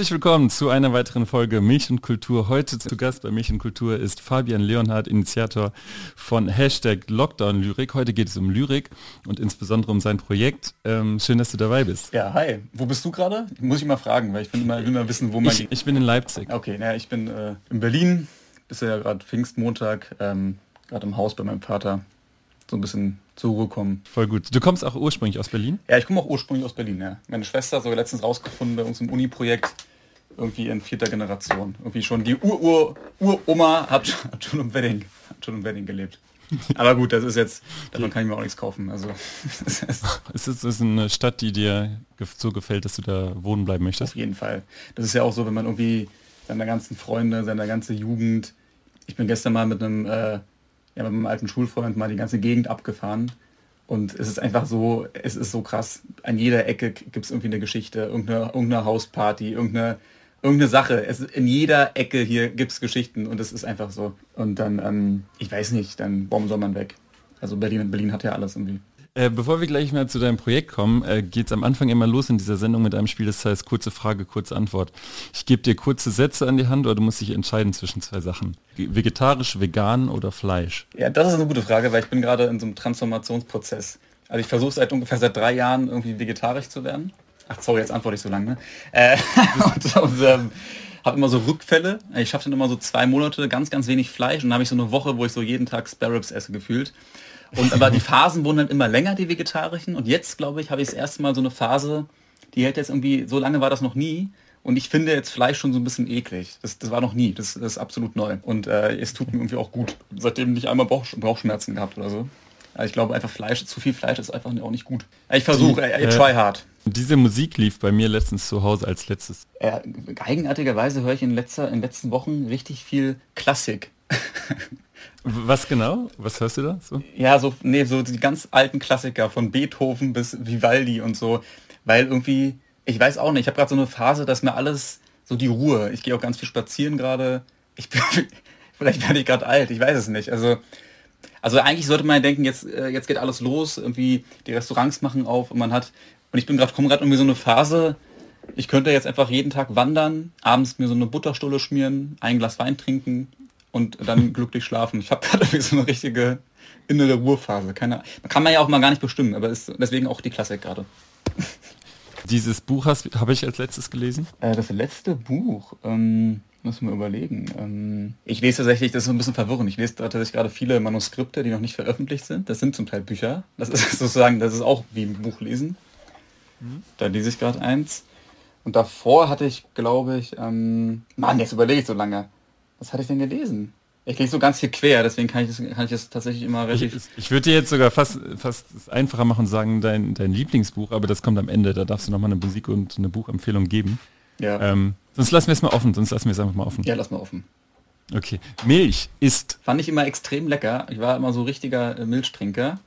Herzlich willkommen zu einer weiteren Folge Milch und Kultur. Heute zu Gast bei Milch und Kultur ist Fabian Leonhardt, Initiator von Hashtag Lockdown Lyrik. Heute geht es um Lyrik und insbesondere um sein Projekt. Ähm, schön, dass du dabei bist. Ja, hi. Wo bist du gerade? Muss ich mal fragen, weil ich will mal, will mal wissen, wo man... Ich, ich bin in Leipzig. Okay, naja, ich bin äh, in Berlin. Ist ja gerade Pfingstmontag, ähm, gerade im Haus bei meinem Vater. So ein bisschen zur Ruhe kommen. Voll gut. Du kommst auch ursprünglich aus Berlin? Ja, ich komme auch ursprünglich aus Berlin, ja. Meine Schwester hat sogar letztens rausgefunden bei uns im Uni-Projekt, irgendwie in vierter Generation. Irgendwie schon die Ur-Ur-Uroma hat, hat schon im Wedding, hat schon im Wedding gelebt. Aber gut, das ist jetzt, davon kann ich mir auch nichts kaufen. Also ist es ist eine Stadt, die dir so gefällt, dass du da wohnen bleiben möchtest? Auf jeden Fall. Das ist ja auch so, wenn man irgendwie seine ganzen Freunde, seine ganze Jugend. Ich bin gestern mal mit einem äh, ja, mit meinem alten Schulfreund mal die ganze Gegend abgefahren. Und es ist einfach so, es ist so krass. An jeder Ecke gibt es irgendwie eine Geschichte, irgendeine, irgendeine Hausparty, irgendeine, irgendeine Sache. Es, in jeder Ecke hier gibt es Geschichten und es ist einfach so. Und dann, ähm, ich weiß nicht, dann warum soll man weg? Also Berlin, Berlin hat ja alles irgendwie. Äh, bevor wir gleich mal zu deinem Projekt kommen, äh, geht es am Anfang immer los in dieser Sendung mit einem Spiel, das heißt kurze Frage, kurze Antwort. Ich gebe dir kurze Sätze an die Hand oder du musst dich entscheiden zwischen zwei Sachen. Vegetarisch, vegan oder Fleisch? Ja, das ist eine gute Frage, weil ich bin gerade in so einem Transformationsprozess. Also ich versuche seit ungefähr seit drei Jahren irgendwie vegetarisch zu werden. Ach sorry, jetzt antworte ich so lange. Ne? Äh, und, und ähm, habe immer so Rückfälle. Ich schaffe dann immer so zwei Monate ganz, ganz wenig Fleisch und dann habe ich so eine Woche, wo ich so jeden Tag Sparrows esse gefühlt. Und aber die Phasen wurden dann immer länger, die vegetarischen. Und jetzt, glaube ich, habe ich das erste Mal so eine Phase, die hält jetzt irgendwie, so lange war das noch nie. Und ich finde jetzt Fleisch schon so ein bisschen eklig. Das, das war noch nie. Das, das ist absolut neu. Und äh, es tut mir irgendwie auch gut. Seitdem nicht einmal Bauch, Bauchschmerzen gehabt oder so. Also ich glaube einfach Fleisch, zu viel Fleisch ist einfach auch nicht gut. Ich versuche, I, I try hard. Diese Musik lief bei mir letztens zu Hause als letztes. Äh, eigenartigerweise höre ich in, letzter, in den letzten Wochen richtig viel Klassik. Was genau? Was hörst du da? So? Ja, so, nee, so die ganz alten Klassiker von Beethoven bis Vivaldi und so. Weil irgendwie, ich weiß auch nicht, ich habe gerade so eine Phase, dass mir alles so die Ruhe. Ich gehe auch ganz viel spazieren gerade. Ich bin, vielleicht werde ich gerade alt, ich weiß es nicht. Also, also eigentlich sollte man ja denken, jetzt, äh, jetzt geht alles los, irgendwie die Restaurants machen auf und man hat, und ich bin gerade, komme gerade irgendwie so eine Phase, ich könnte jetzt einfach jeden Tag wandern, abends mir so eine Butterstulle schmieren, ein Glas Wein trinken und dann glücklich schlafen. Ich habe gerade so eine richtige innere Ruhephase. Keine, kann man ja auch mal gar nicht bestimmen, aber ist deswegen auch die Klassik gerade. Dieses Buch habe ich als letztes gelesen? Äh, das letzte Buch, ähm, muss man überlegen. Ähm, ich lese tatsächlich, das ist ein bisschen verwirrend. Ich lese tatsächlich gerade viele Manuskripte, die noch nicht veröffentlicht sind. Das sind zum Teil Bücher. Das ist sozusagen, das ist auch wie ein Buch lesen. Mhm. Da lese ich gerade eins. Und davor hatte ich, glaube ich, ähm, Mann, jetzt überlege ich so lange. Was hatte ich denn gelesen? Ich lese so ganz viel quer, deswegen kann ich das, kann ich das tatsächlich immer relativ... Ich, ich würde dir jetzt sogar fast, fast einfacher machen und sagen, dein, dein Lieblingsbuch, aber das kommt am Ende, da darfst du nochmal eine Musik und eine Buchempfehlung geben. Ja. Ähm, sonst lassen wir es mal offen, sonst lassen wir es einfach mal offen. Ja, lass mal offen. Okay. Milch ist... Fand ich immer extrem lecker. Ich war immer so richtiger äh, Milchtrinker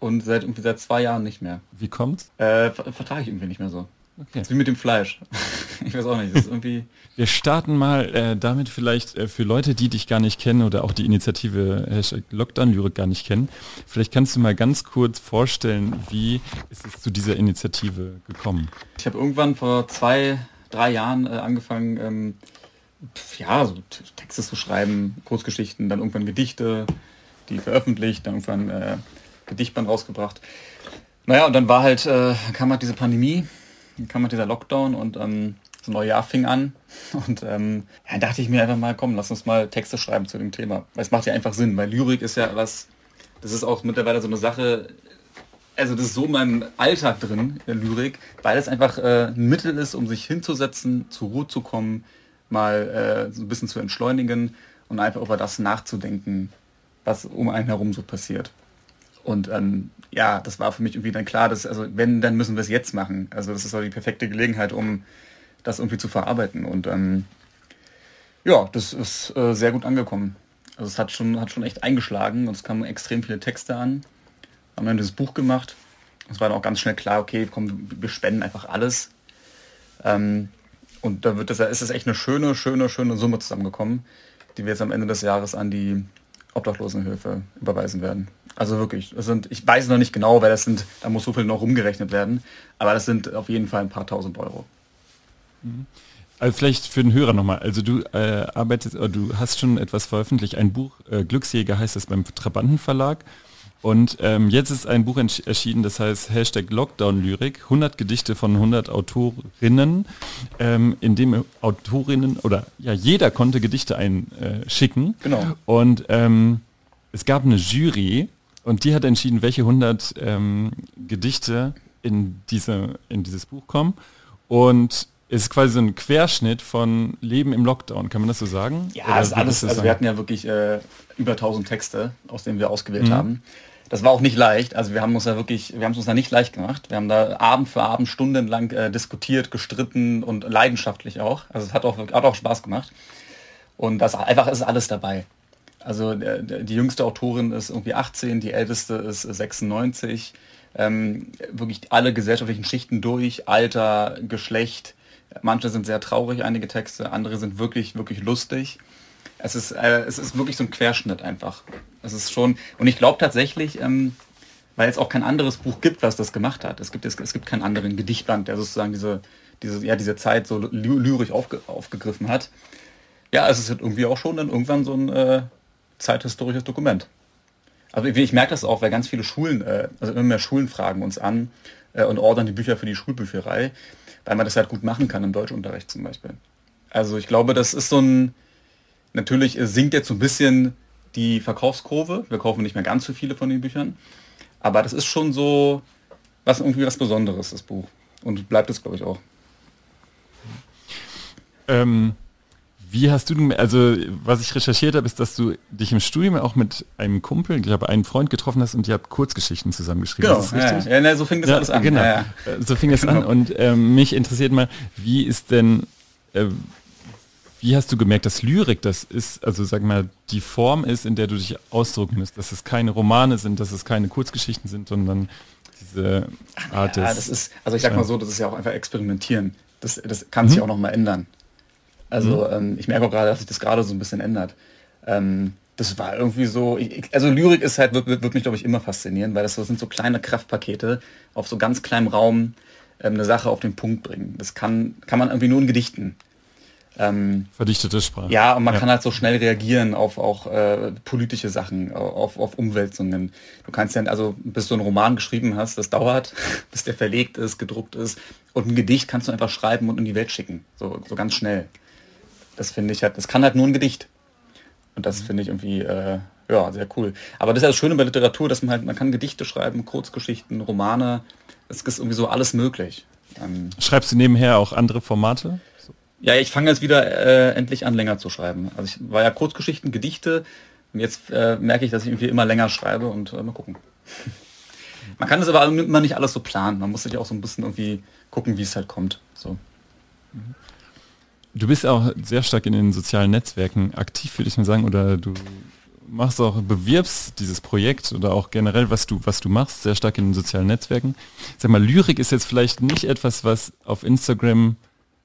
und seit irgendwie seit zwei Jahren nicht mehr. Wie kommt's? Äh, vertrage ich irgendwie nicht mehr so. Okay. wie mit dem Fleisch. ich weiß auch nicht. Das ist irgendwie. Wir starten mal äh, damit vielleicht äh, für Leute, die dich gar nicht kennen oder auch die Initiative Hashtag Lockdown Lyrik gar nicht kennen. Vielleicht kannst du mal ganz kurz vorstellen, wie ist es zu dieser Initiative gekommen? Ich habe irgendwann vor zwei, drei Jahren äh, angefangen, ähm, ja, so Texte zu schreiben, Kurzgeschichten, dann irgendwann Gedichte, die veröffentlicht, dann irgendwann äh, Gedichtband rausgebracht. Naja, und dann war halt, äh, kam halt diese Pandemie kam halt dieser Lockdown und ähm, das neue Jahr fing an. Und ähm, ja, dachte ich mir einfach mal, komm, lass uns mal Texte schreiben zu dem Thema. Weil es macht ja einfach Sinn, weil Lyrik ist ja was, das ist auch mittlerweile so eine Sache, also das ist so in meinem Alltag drin, Lyrik, weil es einfach äh, ein Mittel ist, um sich hinzusetzen, zur Ruhe zu kommen, mal äh, so ein bisschen zu entschleunigen und einfach über das nachzudenken, was um einen herum so passiert. Und ähm, ja, das war für mich irgendwie dann klar, dass, also wenn, dann müssen wir es jetzt machen. Also das ist so die perfekte Gelegenheit, um das irgendwie zu verarbeiten. Und ähm, ja, das ist äh, sehr gut angekommen. Also es hat schon, hat schon echt eingeschlagen und es kamen extrem viele Texte an. Haben dann das Buch gemacht. Es war dann auch ganz schnell klar, okay, komm, wir spenden einfach alles. Ähm, und da wird das, ist es echt eine schöne, schöne, schöne Summe zusammengekommen, die wir jetzt am Ende des Jahres an die Obdachlosenhilfe überweisen werden. Also wirklich, das sind, ich weiß noch nicht genau, weil das sind, da muss so viel noch rumgerechnet werden, aber das sind auf jeden Fall ein paar tausend Euro. Mhm. Also vielleicht für den Hörer nochmal. Also du äh, arbeitest, du hast schon etwas veröffentlicht, ein Buch, äh, Glücksjäger heißt es beim Trabanten Verlag. Und ähm, jetzt ist ein Buch erschienen, das heißt Hashtag Lockdown-Lyrik, 100 Gedichte von 100 Autorinnen, ähm, in dem Autorinnen oder ja, jeder konnte Gedichte einschicken. Genau. Und ähm, es gab eine Jury und die hat entschieden, welche 100 ähm, Gedichte in, diese, in dieses Buch kommen. Und es ist quasi so ein Querschnitt von Leben im Lockdown, kann man das so sagen? Ja, es ist alles, also wir hatten ja wirklich äh, über 1000 Texte, aus denen wir ausgewählt mhm. haben. Das war auch nicht leicht. Also wir haben uns da wirklich, wir haben es uns da nicht leicht gemacht. Wir haben da Abend für Abend stundenlang äh, diskutiert, gestritten und leidenschaftlich auch. Also es hat auch, hat auch Spaß gemacht. Und das einfach ist alles dabei. Also der, der, die jüngste Autorin ist irgendwie 18, die älteste ist 96. Ähm, wirklich alle gesellschaftlichen Schichten durch, Alter, Geschlecht. Manche sind sehr traurig, einige Texte, andere sind wirklich, wirklich lustig. Es ist, äh, es ist wirklich so ein Querschnitt einfach. Es ist schon, und ich glaube tatsächlich, ähm, weil es auch kein anderes Buch gibt, was das gemacht hat. Es gibt, es, es gibt keinen anderen Gedichtband, der sozusagen diese, diese, ja, diese Zeit so lyrisch aufge, aufgegriffen hat. Ja, es ist halt irgendwie auch schon dann irgendwann so ein äh, zeithistorisches Dokument. Also ich, ich merke das auch, weil ganz viele Schulen, äh, also immer mehr Schulen fragen uns an äh, und ordern die Bücher für die Schulbücherei, weil man das halt gut machen kann im Deutschunterricht zum Beispiel. Also ich glaube, das ist so ein, natürlich sinkt jetzt so ein bisschen die Verkaufskurve. Wir kaufen nicht mehr ganz so viele von den Büchern. Aber das ist schon so was irgendwie was Besonderes, das Buch. Und bleibt es, glaube ich, auch. Ähm, wie hast du, also was ich recherchiert habe, ist, dass du dich im Studium auch mit einem Kumpel, ich glaube, einen Freund getroffen hast und ihr habt Kurzgeschichten zusammengeschrieben. Genau, ja, ja, ja, so fing das alles an. Genau, ja, äh, so fing das genau. an und ähm, mich interessiert mal, wie ist denn, äh, wie hast du gemerkt, dass Lyrik das ist, also sag mal, die Form ist, in der du dich ausdrücken musst, dass es keine Romane sind, dass es keine Kurzgeschichten sind, sondern diese Art ja, das ist, also ich sag mal so, das ist ja auch einfach experimentieren. Das, das kann sich mhm. auch noch mal ändern. Also mhm. ähm, ich merke auch gerade, dass sich das gerade so ein bisschen ändert. Ähm, das war irgendwie so, ich, also Lyrik ist halt, wird, wird mich glaube ich immer faszinieren, weil das, das sind so kleine Kraftpakete auf so ganz kleinem Raum ähm, eine Sache auf den Punkt bringen. Das kann, kann man irgendwie nur in Gedichten. Ähm, Verdichtete Sprache. Ja, und man ja. kann halt so schnell reagieren auf auch äh, politische Sachen, auf, auf Umwälzungen. Du kannst ja, also bis du einen Roman geschrieben hast, das dauert, bis der verlegt ist, gedruckt ist. Und ein Gedicht kannst du einfach schreiben und in die Welt schicken. So, so ganz schnell. Das finde ich halt, das kann halt nur ein Gedicht. Und das mhm. finde ich irgendwie, äh, ja, sehr cool. Aber das ist ja das Schöne bei Literatur, dass man halt, man kann Gedichte schreiben, Kurzgeschichten, Romane. Es ist irgendwie so alles möglich. Ähm, Schreibst du nebenher auch andere Formate? Ja, ich fange jetzt wieder äh, endlich an, länger zu schreiben. Also ich war ja Kurzgeschichten, Gedichte und jetzt äh, merke ich, dass ich irgendwie immer länger schreibe und äh, mal gucken. Man kann es aber immer nicht alles so planen. Man muss sich auch so ein bisschen irgendwie gucken, wie es halt kommt. So. Du bist auch sehr stark in den sozialen Netzwerken aktiv, würde ich mal sagen, oder du machst auch, bewirbst dieses Projekt oder auch generell, was du, was du machst, sehr stark in den sozialen Netzwerken. Sag mal, Lyrik ist jetzt vielleicht nicht etwas, was auf Instagram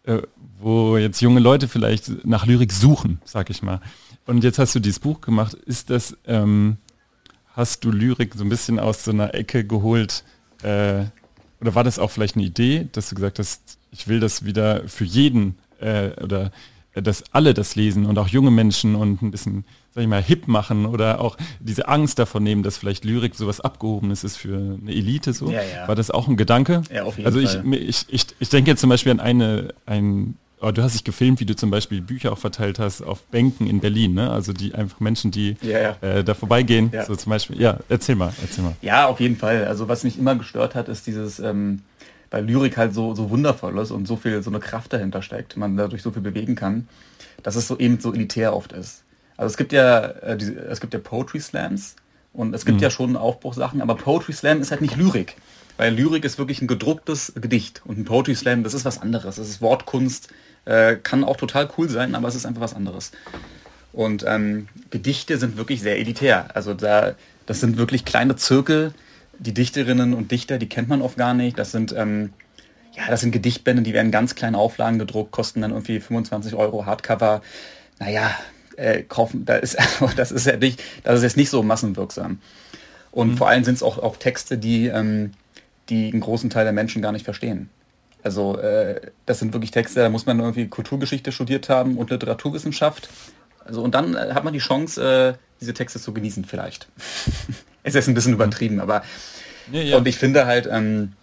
äh, wo jetzt junge Leute vielleicht nach Lyrik suchen, sag ich mal. Und jetzt hast du dieses Buch gemacht. Ist das, ähm, hast du Lyrik so ein bisschen aus so einer Ecke geholt? Äh, oder war das auch vielleicht eine Idee, dass du gesagt hast, ich will das wieder für jeden äh, oder äh, dass alle das lesen und auch junge Menschen und ein bisschen sag ich mal, hip machen oder auch diese Angst davon nehmen, dass vielleicht Lyrik sowas Abgehobenes ist für eine Elite so. Ja, ja. War das auch ein Gedanke? Ja, auf jeden also ich, Fall. ich, ich, ich denke jetzt zum Beispiel an eine, ein, oh, du hast dich gefilmt, wie du zum Beispiel Bücher auch verteilt hast auf Bänken in Berlin, ne? Also die einfach Menschen, die ja, äh, da vorbeigehen, so zum Beispiel. Ja, erzähl mal, erzähl mal. Ja, auf jeden Fall. Also was mich immer gestört hat, ist dieses, ähm, weil Lyrik halt so, so wundervoll ist und so viel, so eine Kraft dahinter steckt, man dadurch so viel bewegen kann, dass es so eben so elitär oft ist. Also es gibt ja, äh, die, es gibt ja Poetry Slams und es gibt mhm. ja schon Aufbruchsachen, aber Poetry Slam ist halt nicht Lyrik. Weil Lyrik ist wirklich ein gedrucktes Gedicht und ein Poetry Slam, das ist was anderes. Das ist Wortkunst, äh, kann auch total cool sein, aber es ist einfach was anderes. Und ähm, Gedichte sind wirklich sehr elitär. Also da, das sind wirklich kleine Zirkel. Die Dichterinnen und Dichter, die kennt man oft gar nicht. Das sind, ähm, ja, das sind Gedichtbände, die werden ganz kleinen Auflagen gedruckt, kosten dann irgendwie 25 Euro Hardcover. Naja, äh, kaufen, da ist, das ist ja nicht, das ist jetzt nicht so massenwirksam. Und mhm. vor allem sind es auch, auch Texte, die, ähm, die einen großen Teil der Menschen gar nicht verstehen. Also äh, das sind wirklich Texte, da muss man irgendwie Kulturgeschichte studiert haben und Literaturwissenschaft. Also und dann äh, hat man die Chance, äh, diese Texte zu genießen vielleicht. es ist ein bisschen übertrieben, aber ja, ja. und ich finde halt, ähm,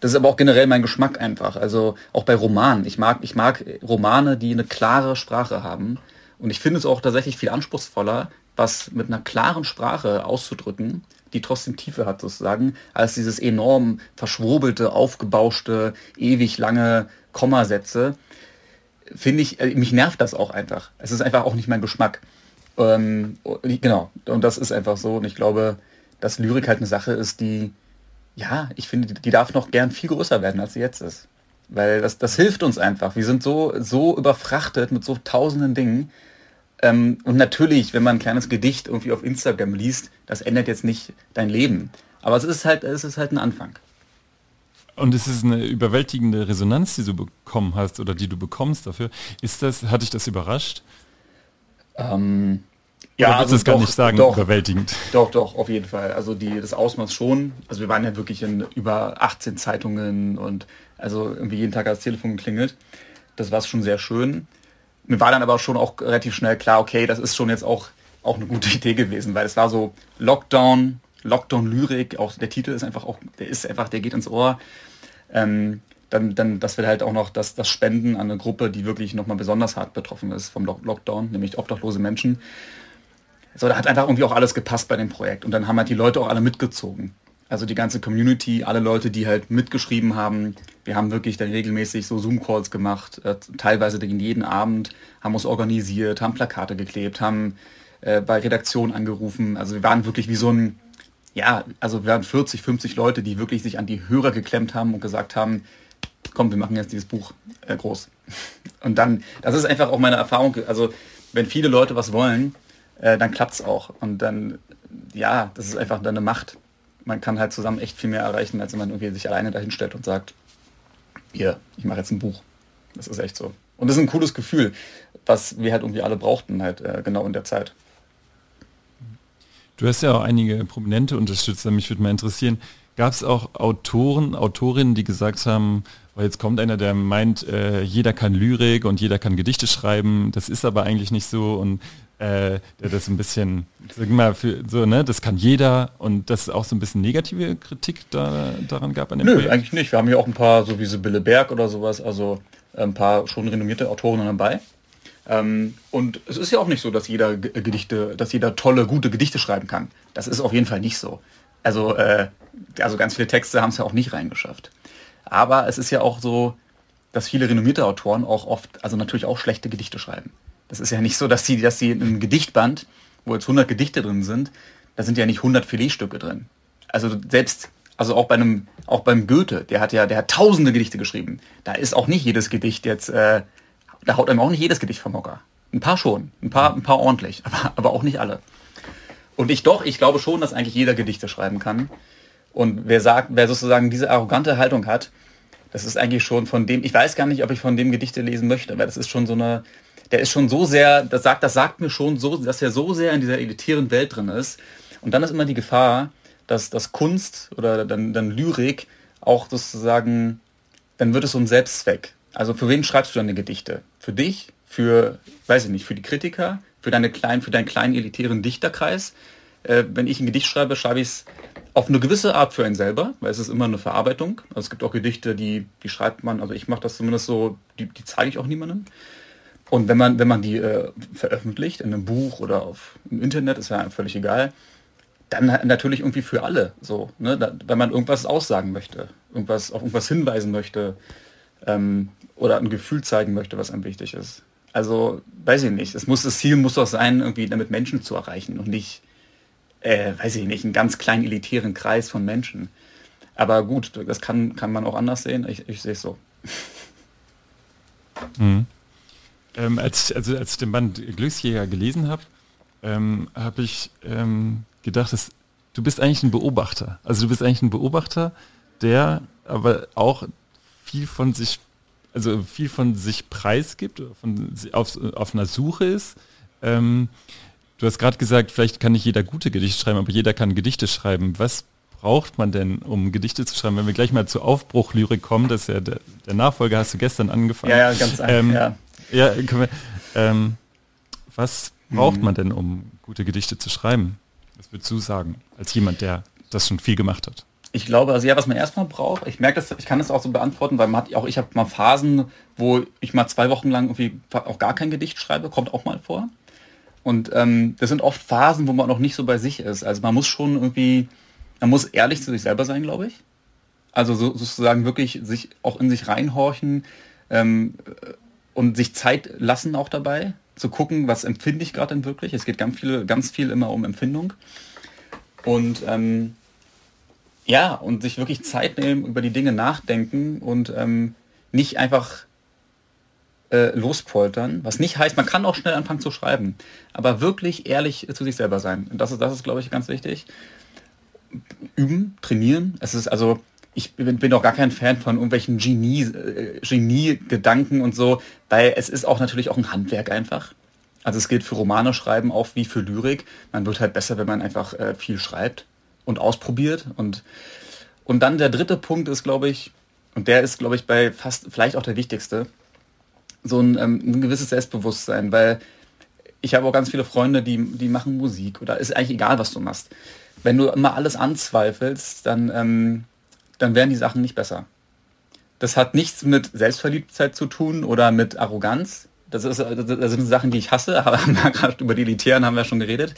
das ist aber auch generell mein Geschmack einfach. Also auch bei Romanen. Ich mag, ich mag Romane, die eine klare Sprache haben. Und ich finde es auch tatsächlich viel anspruchsvoller, was mit einer klaren Sprache auszudrücken, die trotzdem Tiefe hat sozusagen, als dieses enorm verschwobelte, aufgebauschte, ewig lange Kommasätze. Finde ich, äh, mich nervt das auch einfach. Es ist einfach auch nicht mein Geschmack. Ähm, genau, und das ist einfach so. Und ich glaube, dass Lyrik halt eine Sache ist, die, ja, ich finde, die darf noch gern viel größer werden, als sie jetzt ist. Weil das, das hilft uns einfach. Wir sind so, so überfrachtet mit so tausenden Dingen, ähm, und natürlich, wenn man ein kleines Gedicht irgendwie auf Instagram liest, das ändert jetzt nicht dein Leben. Aber es ist halt, es ist halt ein Anfang. Und es ist eine überwältigende Resonanz, die du bekommen hast oder die du bekommst dafür. Ist das, hat dich das überrascht? Ähm, ja, also das gar nicht sagen, doch, überwältigend. Doch, doch, auf jeden Fall. Also die, das Ausmaß schon. Also wir waren ja wirklich in über 18 Zeitungen und also irgendwie jeden Tag als Telefon geklingelt. Das war schon sehr schön mir war dann aber schon auch relativ schnell klar, okay, das ist schon jetzt auch, auch eine gute Idee gewesen, weil es war so Lockdown, Lockdown-Lyrik, auch der Titel ist einfach auch, der ist einfach, der geht ins Ohr. Ähm, dann, dann, dass wir halt auch noch das, das Spenden an eine Gruppe, die wirklich nochmal besonders hart betroffen ist vom Lockdown, nämlich obdachlose Menschen. So, da hat einfach irgendwie auch alles gepasst bei dem Projekt. Und dann haben halt die Leute auch alle mitgezogen. Also die ganze Community, alle Leute, die halt mitgeschrieben haben. Wir haben wirklich dann regelmäßig so Zoom-Calls gemacht, äh, teilweise jeden Abend, haben uns organisiert, haben Plakate geklebt, haben äh, bei Redaktion angerufen. Also wir waren wirklich wie so ein, ja, also wir waren 40, 50 Leute, die wirklich sich an die Hörer geklemmt haben und gesagt haben, komm, wir machen jetzt dieses Buch äh, groß. Und dann, das ist einfach auch meine Erfahrung, also wenn viele Leute was wollen, äh, dann klappt es auch. Und dann, ja, das ist einfach dann eine Macht man kann halt zusammen echt viel mehr erreichen, als wenn man irgendwie sich alleine dahin stellt und sagt, hier, ich mache jetzt ein Buch. Das ist echt so. Und das ist ein cooles Gefühl, was wir halt irgendwie alle brauchten halt äh, genau in der Zeit. Du hast ja auch einige prominente Unterstützer, mich würde mal interessieren, gab es auch Autoren, Autorinnen, die gesagt haben, weil jetzt kommt einer, der meint, äh, jeder kann Lyrik und jeder kann Gedichte schreiben, das ist aber eigentlich nicht so und äh, der das ein bisschen, sag mal, für, so, ne, das kann jeder und das auch so ein bisschen negative Kritik da, daran gab an dem Nö, Projekt? eigentlich nicht. Wir haben hier auch ein paar, so wie Sibylle Berg oder sowas, also ein paar schon renommierte Autoren dabei. Ähm, und es ist ja auch nicht so, dass jeder Gedichte, dass jeder tolle, gute Gedichte schreiben kann. Das ist auf jeden Fall nicht so. Also, äh, also ganz viele Texte haben es ja auch nicht reingeschafft. Aber es ist ja auch so, dass viele renommierte Autoren auch oft, also natürlich auch schlechte Gedichte schreiben. Das ist ja nicht so, dass sie, dass sie in einem Gedichtband, wo jetzt 100 Gedichte drin sind, da sind ja nicht 100 Filetstücke drin. Also selbst, also auch bei einem, auch beim Goethe, der hat ja, der hat tausende Gedichte geschrieben. Da ist auch nicht jedes Gedicht jetzt, äh, da haut einem auch nicht jedes Gedicht vom Hocker. Ein paar schon, ein paar, ein paar ordentlich, aber, aber auch nicht alle. Und ich doch, ich glaube schon, dass eigentlich jeder Gedichte schreiben kann. Und wer sagt, wer sozusagen diese arrogante Haltung hat, das ist eigentlich schon von dem, ich weiß gar nicht, ob ich von dem Gedichte lesen möchte, weil das ist schon so eine, der ist schon so sehr, das sagt, das sagt mir schon so, dass er so sehr in dieser elitären Welt drin ist. Und dann ist immer die Gefahr, dass, dass Kunst oder dann, dann Lyrik auch sozusagen, dann wird es so ein Selbstzweck. Also für wen schreibst du deine Gedichte? Für dich? Für, weiß ich nicht, für die Kritiker? Für, deine kleinen, für deinen kleinen elitären Dichterkreis? Äh, wenn ich ein Gedicht schreibe, schreibe ich es auf eine gewisse Art für einen selber, weil es ist immer eine Verarbeitung. Also es gibt auch Gedichte, die, die schreibt man, also ich mache das zumindest so, die, die zeige ich auch niemandem. Und wenn man, wenn man die äh, veröffentlicht in einem Buch oder auf im Internet, ist ja völlig egal, dann natürlich irgendwie für alle so, ne? Da, wenn man irgendwas aussagen möchte, irgendwas auf irgendwas hinweisen möchte ähm, oder ein Gefühl zeigen möchte, was einem wichtig ist. Also weiß ich nicht. Es muss das Ziel muss doch sein, irgendwie damit Menschen zu erreichen und nicht, äh, weiß ich nicht, einen ganz kleinen elitären Kreis von Menschen. Aber gut, das kann, kann man auch anders sehen. Ich, ich sehe es so. Mhm. Ähm, als, ich, also als ich den Band Glücksjäger gelesen habe, ähm, habe ich ähm, gedacht, dass, du bist eigentlich ein Beobachter. Also du bist eigentlich ein Beobachter, der aber auch viel von sich, also viel von sich preisgibt, von, auf, auf einer Suche ist. Ähm, du hast gerade gesagt, vielleicht kann nicht jeder gute Gedichte schreiben, aber jeder kann Gedichte schreiben. Was braucht man denn, um Gedichte zu schreiben? Wenn wir gleich mal zur Aufbruchlyrik kommen, das ist ja der, der Nachfolger, hast du gestern angefangen. Ja, ja, ganz einfach, ähm, ja. Ja wir, ähm, was braucht hm. man denn, um gute Gedichte zu schreiben? Was würdest du sagen, als jemand, der das schon viel gemacht hat? Ich glaube, also ja, was man erstmal braucht, ich merke das, ich kann das auch so beantworten, weil man hat auch, ich habe mal Phasen, wo ich mal zwei Wochen lang irgendwie auch gar kein Gedicht schreibe, kommt auch mal vor. Und ähm, das sind oft Phasen, wo man noch nicht so bei sich ist. Also man muss schon irgendwie, man muss ehrlich zu sich selber sein, glaube ich. Also so, sozusagen wirklich sich auch in sich reinhorchen ähm, und sich Zeit lassen auch dabei, zu gucken, was empfinde ich gerade denn wirklich. Es geht ganz viel, ganz viel immer um Empfindung. Und ähm, ja, und sich wirklich Zeit nehmen, über die Dinge nachdenken und ähm, nicht einfach äh, lospoltern. Was nicht heißt, man kann auch schnell anfangen zu schreiben, aber wirklich ehrlich zu sich selber sein. Und das ist, das ist glaube ich, ganz wichtig. Üben, trainieren. Es ist also, ich bin, bin auch gar kein Fan von irgendwelchen Genie, äh, Genie-Gedanken und so, weil es ist auch natürlich auch ein Handwerk einfach. Also es gilt für Romane schreiben auch wie für Lyrik. Man wird halt besser, wenn man einfach äh, viel schreibt und ausprobiert. Und, und dann der dritte Punkt ist, glaube ich, und der ist, glaube ich, bei fast vielleicht auch der wichtigste, so ein, ähm, ein gewisses Selbstbewusstsein, weil ich habe auch ganz viele Freunde, die, die machen Musik oder ist eigentlich egal, was du machst. Wenn du immer alles anzweifelst, dann, ähm, dann werden die Sachen nicht besser. Das hat nichts mit Selbstverliebtheit zu tun oder mit Arroganz. Das, ist, das sind Sachen, die ich hasse, aber über die Elitären haben wir schon geredet.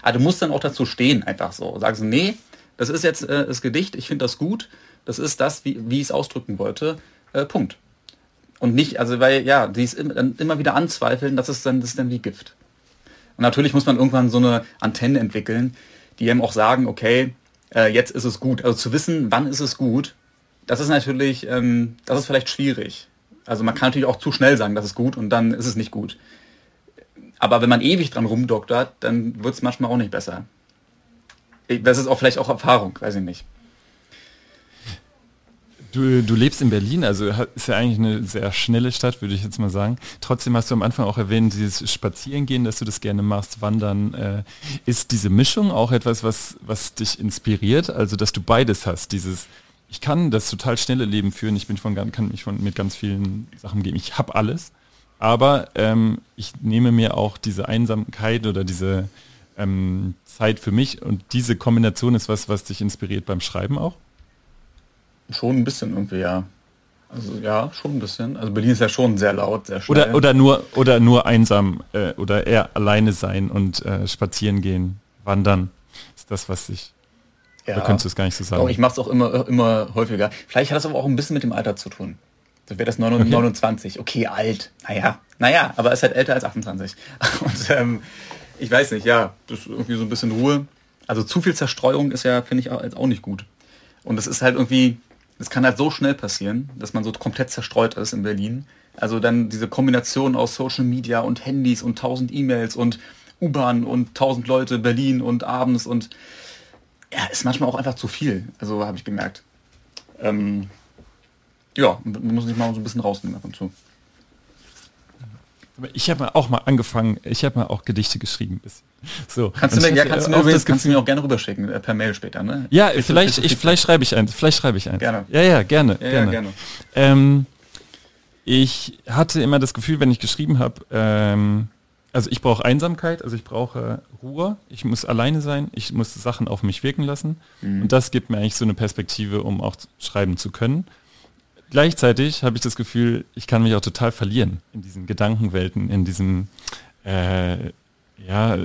Aber du musst dann auch dazu stehen, einfach so. Sagst du, nee, das ist jetzt äh, das Gedicht, ich finde das gut, das ist das, wie, wie ich es ausdrücken wollte. Äh, Punkt. Und nicht, also weil, ja, die ist immer wieder anzweifeln, das ist dann, das ist dann wie Gift. Und natürlich muss man irgendwann so eine Antenne entwickeln, die einem auch sagen, okay, äh, jetzt ist es gut. Also zu wissen, wann ist es gut, das ist natürlich, ähm, das ist vielleicht schwierig. Also man kann natürlich auch zu schnell sagen, das ist gut und dann ist es nicht gut. Aber wenn man ewig dran rumdoktert, dann wird es manchmal auch nicht besser. Das ist auch vielleicht auch Erfahrung, weiß ich nicht. Du, du lebst in Berlin, also ist ja eigentlich eine sehr schnelle Stadt, würde ich jetzt mal sagen. Trotzdem hast du am Anfang auch erwähnt, dieses Spazierengehen, dass du das gerne machst, Wandern. Äh, ist diese Mischung auch etwas, was, was dich inspiriert? Also, dass du beides hast, dieses, ich kann das total schnelle Leben führen, ich bin von, kann mich von, mit ganz vielen Sachen geben, ich habe alles, aber ähm, ich nehme mir auch diese Einsamkeit oder diese ähm, Zeit für mich und diese Kombination ist was, was dich inspiriert beim Schreiben auch? Schon ein bisschen irgendwie, ja. Also ja, schon ein bisschen. Also Berlin ist ja schon sehr laut, sehr schnell. Oder, oder nur oder nur einsam äh, oder eher alleine sein und äh, spazieren gehen, wandern. Ist das, was ich. Ja. Oder könntest du es gar nicht so sagen? Doch, ich mache es auch immer, immer häufiger. Vielleicht hat das aber auch ein bisschen mit dem Alter zu tun. So wäre das 29. Okay. okay, alt. Naja, naja, aber es ist halt älter als 28. Und ähm, ich weiß nicht, ja, das ist irgendwie so ein bisschen Ruhe. Also zu viel Zerstreuung ist ja, finde ich, auch, auch nicht gut. Und es ist halt irgendwie, es kann halt so schnell passieren, dass man so komplett zerstreut ist in Berlin. Also dann diese Kombination aus Social Media und Handys und tausend E-Mails und U-Bahn und tausend Leute Berlin und abends und ja, ist manchmal auch einfach zu viel. Also habe ich gemerkt. Ähm, ja, muss sich mal so ein bisschen rausnehmen ab und zu. Ich habe auch mal angefangen, ich habe mal auch Gedichte geschrieben. So. Kannst du mir, ja, kannst, du mir, das, kannst du mir auch gerne rüberschicken, äh, per Mail später, ne? Ja, ich, vielleicht, ich, vielleicht schreibe ich eins, vielleicht schreibe ich eins. Gerne. Ja, ja, gerne. Ja, gerne. Ja, gerne. Ähm, ich hatte immer das Gefühl, wenn ich geschrieben habe, ähm, also ich brauche Einsamkeit, also ich brauche Ruhe, ich muss alleine sein, ich muss Sachen auf mich wirken lassen. Mhm. Und das gibt mir eigentlich so eine Perspektive, um auch schreiben zu können gleichzeitig habe ich das Gefühl, ich kann mich auch total verlieren in diesen Gedankenwelten, in diesen äh, ja,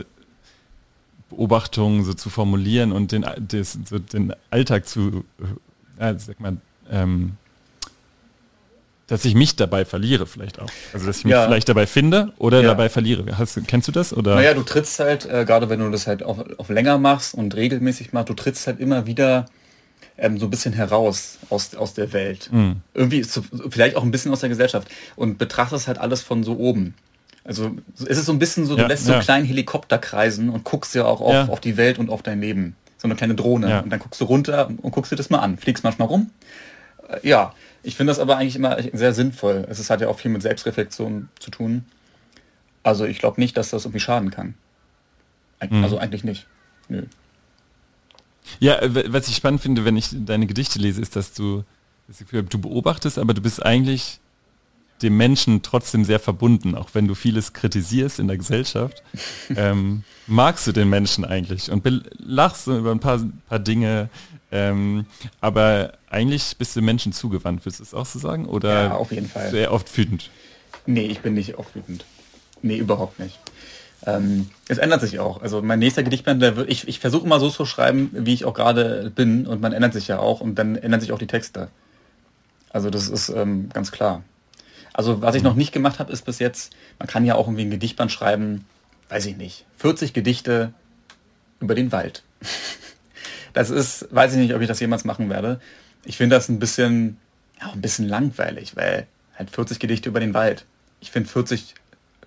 Beobachtungen so zu formulieren und den, des, so den Alltag zu, äh, sag mal, ähm, dass ich mich dabei verliere vielleicht auch. Also dass ich mich ja. vielleicht dabei finde oder ja. dabei verliere. Hast, kennst du das? Oder? Naja, du trittst halt, äh, gerade wenn du das halt auf, auf länger machst und regelmäßig machst, du trittst halt immer wieder ähm, so ein bisschen heraus aus, aus der Welt. Mhm. Irgendwie so, vielleicht auch ein bisschen aus der Gesellschaft und betrachtest halt alles von so oben. Also es ist so ein bisschen so, du ja, lässt so ja. kleinen Helikopter kreisen und guckst ja auch auf, ja. auf die Welt und auf dein Leben. So eine kleine Drohne. Und dann guckst du runter und guckst dir das mal an. Fliegst manchmal rum. Äh, ja, ich finde das aber eigentlich immer sehr sinnvoll. Es hat ja auch viel mit Selbstreflexion zu tun. Also ich glaube nicht, dass das irgendwie schaden kann. Mhm. Also eigentlich nicht. Nö. Ja, was ich spannend finde, wenn ich deine Gedichte lese, ist, dass du das Gefühl, du beobachtest, aber du bist eigentlich dem Menschen trotzdem sehr verbunden, auch wenn du vieles kritisierst in der Gesellschaft. ähm, magst du den Menschen eigentlich und lachst über ein paar, paar Dinge, ähm, aber eigentlich bist du Menschen zugewandt, willst du es auch so sagen? Oder ja, auf jeden Fall. Sehr oft wütend. Nee, ich bin nicht oft wütend. Nee, überhaupt nicht. Ähm, es ändert sich auch. Also mein nächster Gedichtband, der wird, ich, ich versuche immer so zu schreiben, wie ich auch gerade bin und man ändert sich ja auch und dann ändern sich auch die Texte. Also das ist ähm, ganz klar. Also was ich noch nicht gemacht habe, ist bis jetzt, man kann ja auch irgendwie ein Gedichtband schreiben, weiß ich nicht, 40 Gedichte über den Wald. Das ist, weiß ich nicht, ob ich das jemals machen werde. Ich finde das ein bisschen, ja, ein bisschen langweilig, weil halt 40 Gedichte über den Wald. Ich finde 40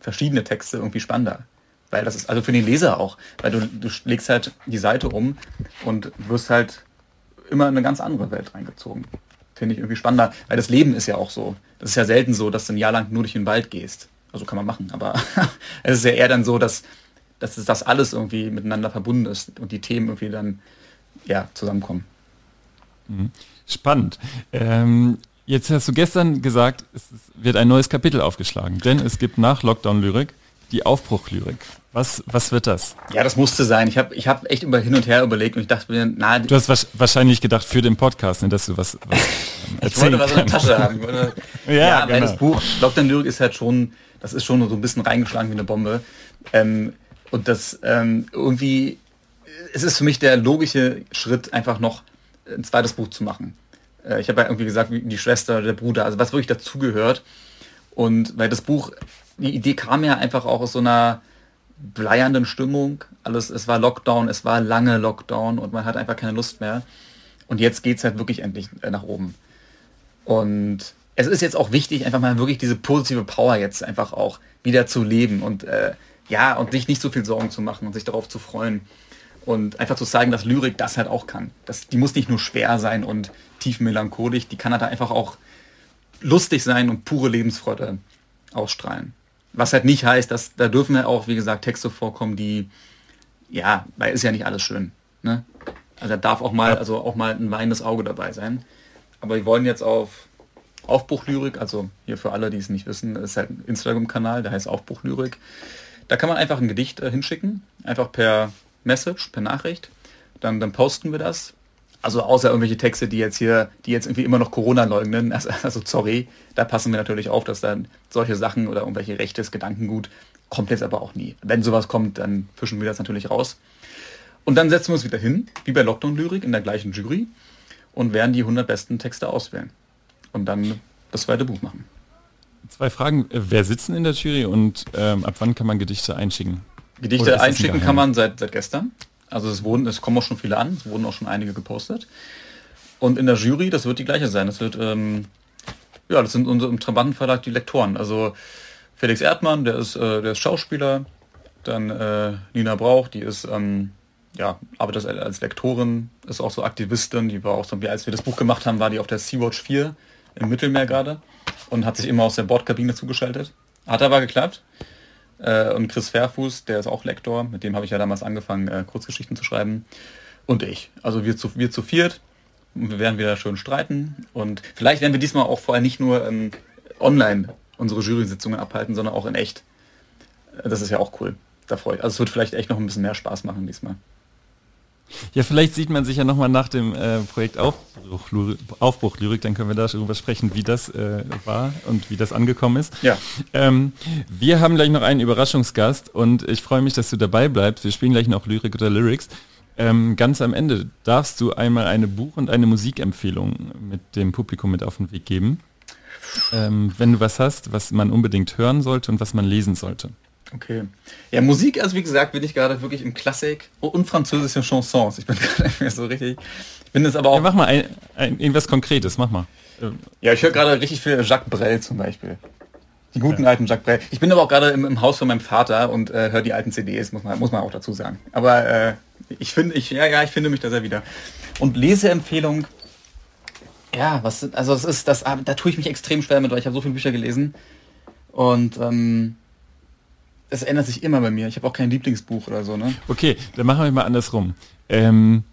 verschiedene Texte irgendwie spannender. Weil das ist, also für den Leser auch, weil du, du legst halt die Seite um und wirst halt immer in eine ganz andere Welt reingezogen. Finde ich irgendwie spannender, weil das Leben ist ja auch so. Das ist ja selten so, dass du ein Jahr lang nur durch den Wald gehst. Also kann man machen, aber es ist ja eher dann so, dass, dass das alles irgendwie miteinander verbunden ist und die Themen irgendwie dann ja, zusammenkommen. Mhm. Spannend. Ähm, jetzt hast du gestern gesagt, es wird ein neues Kapitel aufgeschlagen, denn es gibt nach Lockdown-Lyrik die Aufbruch-Lyrik. Was, was wird das? Ja, das musste sein. Ich habe ich hab echt über hin und her überlegt und ich dachte mir, na... Du hast wahrscheinlich gedacht für den Podcast, ne, dass du was, was Ich wollte was in der Tasche haben. ja, ja genau. das Buch Lockdown-Lyrik ist halt schon, das ist schon so ein bisschen reingeschlagen wie eine Bombe. Ähm, und das ähm, irgendwie es ist für mich der logische Schritt, einfach noch ein zweites Buch zu machen. Äh, ich habe ja irgendwie gesagt, die Schwester, der Bruder, also was wirklich dazugehört. Und weil das Buch, die Idee kam ja einfach auch aus so einer bleiernden Stimmung. Alles, es war Lockdown, es war lange Lockdown und man hat einfach keine Lust mehr. Und jetzt geht es halt wirklich endlich äh, nach oben. Und es ist jetzt auch wichtig, einfach mal wirklich diese positive Power jetzt einfach auch wieder zu leben und äh, ja, und sich nicht so viel Sorgen zu machen und sich darauf zu freuen. Und einfach zu zeigen, dass Lyrik das halt auch kann. Das, die muss nicht nur schwer sein und tief melancholisch, die kann halt einfach auch lustig sein und pure Lebensfreude ausstrahlen. Was halt nicht heißt, dass da dürfen ja auch, wie gesagt, Texte vorkommen, die, ja, weil ist ja nicht alles schön. Ne? Also da darf auch mal, also auch mal ein weinendes Auge dabei sein. Aber wir wollen jetzt auf Aufbruchlyrik, also hier für alle, die es nicht wissen, ist halt ein Instagram-Kanal, der heißt Aufbruchlyrik. Da kann man einfach ein Gedicht äh, hinschicken, einfach per Message, per Nachricht. Dann, dann posten wir das. Also außer irgendwelche Texte, die jetzt hier, die jetzt irgendwie immer noch Corona leugnen, also, also sorry, da passen wir natürlich auf, dass dann solche Sachen oder irgendwelche rechtes Gedankengut kommt jetzt aber auch nie. Wenn sowas kommt, dann fischen wir das natürlich raus. Und dann setzen wir uns wieder hin, wie bei Lockdown-Lyrik, in der gleichen Jury und werden die 100 besten Texte auswählen. Und dann das zweite Buch machen. Zwei Fragen. Wer sitzen in der Jury und ähm, ab wann kann man Gedichte einschicken? Gedichte einschicken kann man seit, seit gestern. Also es wurden, es kommen auch schon viele an, es wurden auch schon einige gepostet. Und in der Jury, das wird die gleiche sein. Das wird, ähm, ja, das sind unsere im Trabantenverlag die Lektoren. Also Felix Erdmann, der ist, äh, der ist Schauspieler. Dann äh, Nina Brauch, die ist, ähm, ja, arbeitet als Lektorin, ist auch so Aktivistin. Die war auch so, wie als wir das Buch gemacht haben, war die auf der Sea-Watch 4 im Mittelmeer gerade und hat sich immer aus der Bordkabine zugeschaltet. Hat aber geklappt. Äh, und Chris Fairfuß, der ist auch Lektor, mit dem habe ich ja damals angefangen, äh, Kurzgeschichten zu schreiben. Und ich. Also wir zu, wir zu viert. Wir werden wieder schön streiten. Und vielleicht werden wir diesmal auch vorher nicht nur ähm, online unsere Jury-Sitzungen abhalten, sondern auch in echt. Äh, das ist ja auch cool. Da freue ich. Also es wird vielleicht echt noch ein bisschen mehr Spaß machen diesmal. Ja, vielleicht sieht man sich ja nochmal nach dem äh, Projekt Aufbruch, Aufbruch Lyrik, dann können wir darüber sprechen, wie das äh, war und wie das angekommen ist. Ja. Ähm, wir haben gleich noch einen Überraschungsgast und ich freue mich, dass du dabei bleibst. Wir spielen gleich noch Lyrik oder Lyrics. Ähm, ganz am Ende darfst du einmal eine Buch- und eine Musikempfehlung mit dem Publikum mit auf den Weg geben. Ähm, wenn du was hast, was man unbedingt hören sollte und was man lesen sollte. Okay. Ja, Musik, also wie gesagt, bin ich gerade wirklich im Klassik und französische Chansons. Ich bin gerade so richtig. Ich bin es aber auch. Ja, mach mal ein, ein, irgendwas Konkretes, mach mal. Ja, ich höre gerade richtig viel Jacques Brel zum Beispiel. Die guten ja. alten Jacques Brel. Ich bin aber auch gerade im, im, Haus von meinem Vater und äh, höre die alten CDs, muss man, muss man auch dazu sagen. Aber äh, ich finde, ich, ja, ja, ich finde mich da sehr wieder. Und Leseempfehlung, ja, was, also es ist, das, da tue ich mich extrem schwer mit, weil ich habe so viele Bücher gelesen. Und ähm, es ändert sich immer bei mir. Ich habe auch kein Lieblingsbuch oder so, ne? Okay, dann machen wir mal andersrum. Ähm,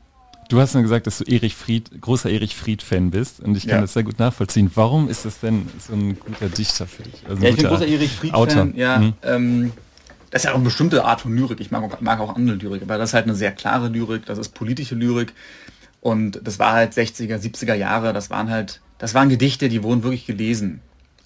Du hast mir gesagt, dass du Erich Fried, großer Erich Fried-Fan bist und ich kann ja. das sehr gut nachvollziehen. Warum ist das denn so ein guter Dichter für dich? Also ja, ich bin großer Erich Fried-Fan. Ja, mhm. ähm, das ist ja auch eine bestimmte Art von Lyrik. Ich mag, mag auch andere Lyrik, aber das ist halt eine sehr klare Lyrik, das ist politische Lyrik. Und das war halt 60er, 70er Jahre, das waren halt, das waren Gedichte, die wurden wirklich gelesen.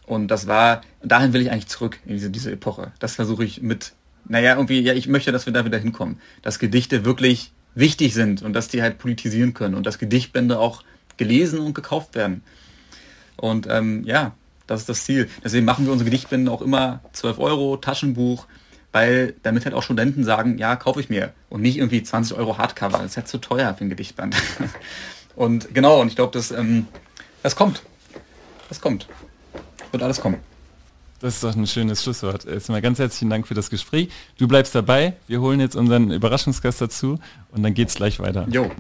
Und das war, dahin will ich eigentlich zurück, in diese, diese Epoche. Das versuche ich mit, naja, irgendwie, ja, ich möchte, dass wir da wieder hinkommen. Dass Gedichte wirklich wichtig sind und dass die halt politisieren können und dass Gedichtbände auch gelesen und gekauft werden. Und ähm, ja, das ist das Ziel. Deswegen machen wir unsere Gedichtbände auch immer 12 Euro, Taschenbuch, weil damit halt auch Studenten sagen, ja, kaufe ich mir. Und nicht irgendwie 20 Euro Hardcover. Das ist halt zu teuer für ein Gedichtband. und genau, und ich glaube, das, ähm, das kommt. Das kommt. Wird alles kommen. Das ist doch ein schönes Schlusswort. Erstmal ganz herzlichen Dank für das Gespräch. Du bleibst dabei. Wir holen jetzt unseren Überraschungsgast dazu und dann geht es gleich weiter. Jo.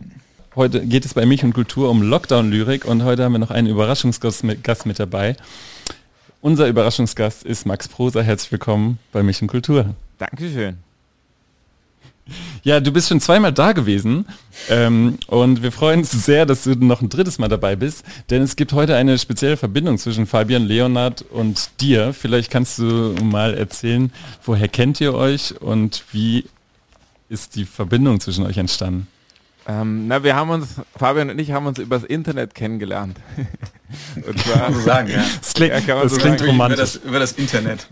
Heute geht es bei Mich und Kultur um Lockdown-Lyrik und heute haben wir noch einen Überraschungsgast mit, Gast mit dabei. Unser Überraschungsgast ist Max Prosa. Herzlich willkommen bei Mich und Kultur. Dankeschön. Ja, du bist schon zweimal da gewesen ähm, und wir freuen uns sehr, dass du noch ein drittes Mal dabei bist, denn es gibt heute eine spezielle Verbindung zwischen Fabian Leonard und dir. Vielleicht kannst du mal erzählen, woher kennt ihr euch und wie ist die Verbindung zwischen euch entstanden? Ähm, na, wir haben uns, Fabian und ich haben uns übers Internet kennengelernt. und zwar, kann man so sagen, ja. Das klingt, ja, das so klingt romantisch. Über das, über das Internet.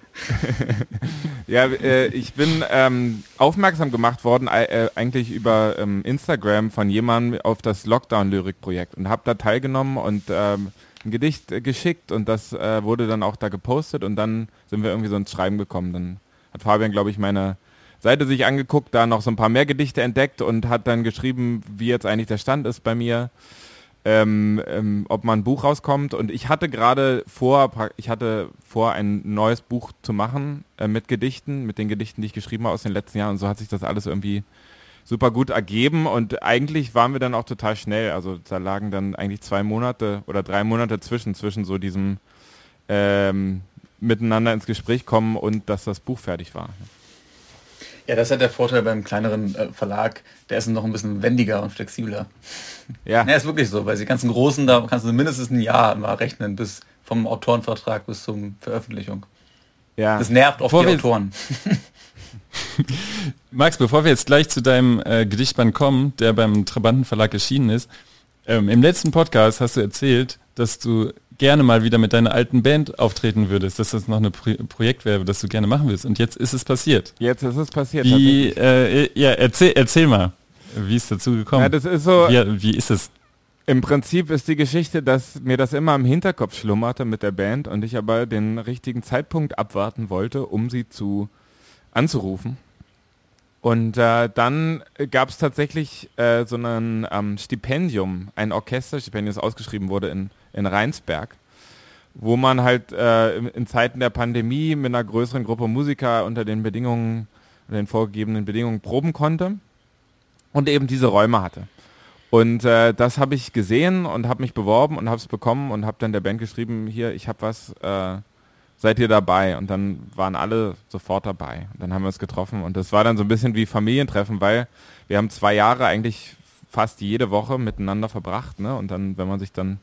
ja, äh, ich bin ähm, aufmerksam gemacht worden, äh, eigentlich über ähm, Instagram von jemandem auf das Lockdown-Lyrik-Projekt und habe da teilgenommen und ähm, ein Gedicht äh, geschickt und das äh, wurde dann auch da gepostet und dann sind wir irgendwie so ins Schreiben gekommen. Dann hat Fabian, glaube ich, meine Seite sich angeguckt, da noch so ein paar mehr Gedichte entdeckt und hat dann geschrieben, wie jetzt eigentlich der Stand ist bei mir, ähm, ähm, ob mal ein Buch rauskommt. Und ich hatte gerade vor, ich hatte vor, ein neues Buch zu machen äh, mit Gedichten, mit den Gedichten, die ich geschrieben habe aus den letzten Jahren. Und so hat sich das alles irgendwie super gut ergeben und eigentlich waren wir dann auch total schnell. Also da lagen dann eigentlich zwei Monate oder drei Monate zwischen, zwischen so diesem ähm, miteinander ins Gespräch kommen und dass das Buch fertig war. Ja, das ja der Vorteil beim kleineren äh, Verlag. Der ist noch ein bisschen wendiger und flexibler. Ja. ja, ist wirklich so, weil die ganzen großen, da kannst du mindestens ein Jahr mal rechnen, bis vom Autorenvertrag bis zum Veröffentlichung. Ja. Das nervt auch die Autoren. Max, bevor wir jetzt gleich zu deinem äh, Gedichtband kommen, der beim Trabanten Verlag erschienen ist, ähm, im letzten Podcast hast du erzählt, dass du gerne mal wieder mit deiner alten Band auftreten würdest, dass das noch ein Pro Projekt wäre, das du gerne machen willst. Und jetzt ist es passiert. Jetzt ist es passiert. Wie, äh, ja, erzähl, erzähl mal, wie ist dazu gekommen? Ja, das ist so. Wie, wie ist es? Im Prinzip ist die Geschichte, dass mir das immer im Hinterkopf schlummerte mit der Band und ich aber den richtigen Zeitpunkt abwarten wollte, um sie zu anzurufen. Und äh, dann gab es tatsächlich äh, so ein ähm, Stipendium, ein Orchesterstipendium, das ausgeschrieben wurde in in Rheinsberg, wo man halt äh, in Zeiten der Pandemie mit einer größeren Gruppe Musiker unter den Bedingungen, unter den vorgegebenen Bedingungen proben konnte und eben diese Räume hatte. Und äh, das habe ich gesehen und habe mich beworben und habe es bekommen und habe dann der Band geschrieben, hier, ich habe was, äh, seid ihr dabei? Und dann waren alle sofort dabei. Und dann haben wir uns getroffen und das war dann so ein bisschen wie Familientreffen, weil wir haben zwei Jahre eigentlich fast jede Woche miteinander verbracht. Ne? Und dann, wenn man sich dann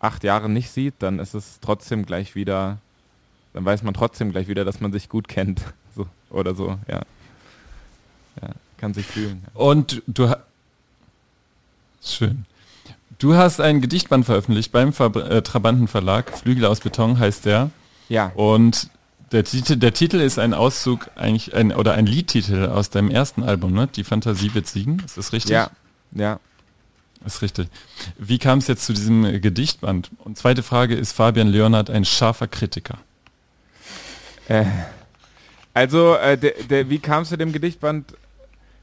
acht Jahre nicht sieht, dann ist es trotzdem gleich wieder, dann weiß man trotzdem gleich wieder, dass man sich gut kennt. So, oder so, ja. ja kann sich fühlen. Ja. Und du hast schön. Du hast ein Gedichtband veröffentlicht beim Ver äh, Trabanten Verlag, Flügel aus Beton heißt der. Ja. Und der Titel, der Titel ist ein Auszug eigentlich ein oder ein Liedtitel aus deinem ersten Album, ne? Die Fantasie wird siegen. Ist das richtig? Ja. Ja. Ist richtig. Wie kam es jetzt zu diesem Gedichtband? Und zweite Frage, ist Fabian Leonhardt ein scharfer Kritiker? Äh, also, äh, der, der, wie kam es zu dem Gedichtband?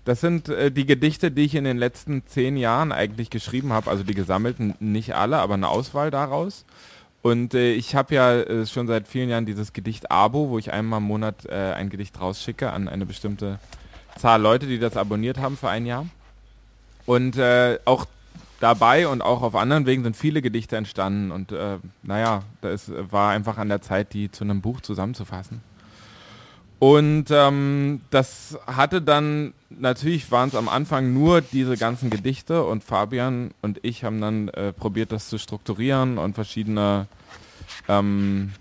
Das sind äh, die Gedichte, die ich in den letzten zehn Jahren eigentlich geschrieben habe, also die gesammelten, nicht alle, aber eine Auswahl daraus. Und äh, ich habe ja äh, schon seit vielen Jahren dieses Gedicht Abo, wo ich einmal im Monat äh, ein Gedicht rausschicke an eine bestimmte Zahl Leute, die das abonniert haben für ein Jahr. Und äh, auch dabei und auch auf anderen Wegen sind viele Gedichte entstanden und äh, naja, da ist, war einfach an der Zeit, die zu einem Buch zusammenzufassen. Und ähm, das hatte dann, natürlich waren es am Anfang nur diese ganzen Gedichte und Fabian und ich haben dann äh, probiert, das zu strukturieren und verschiedene ähm,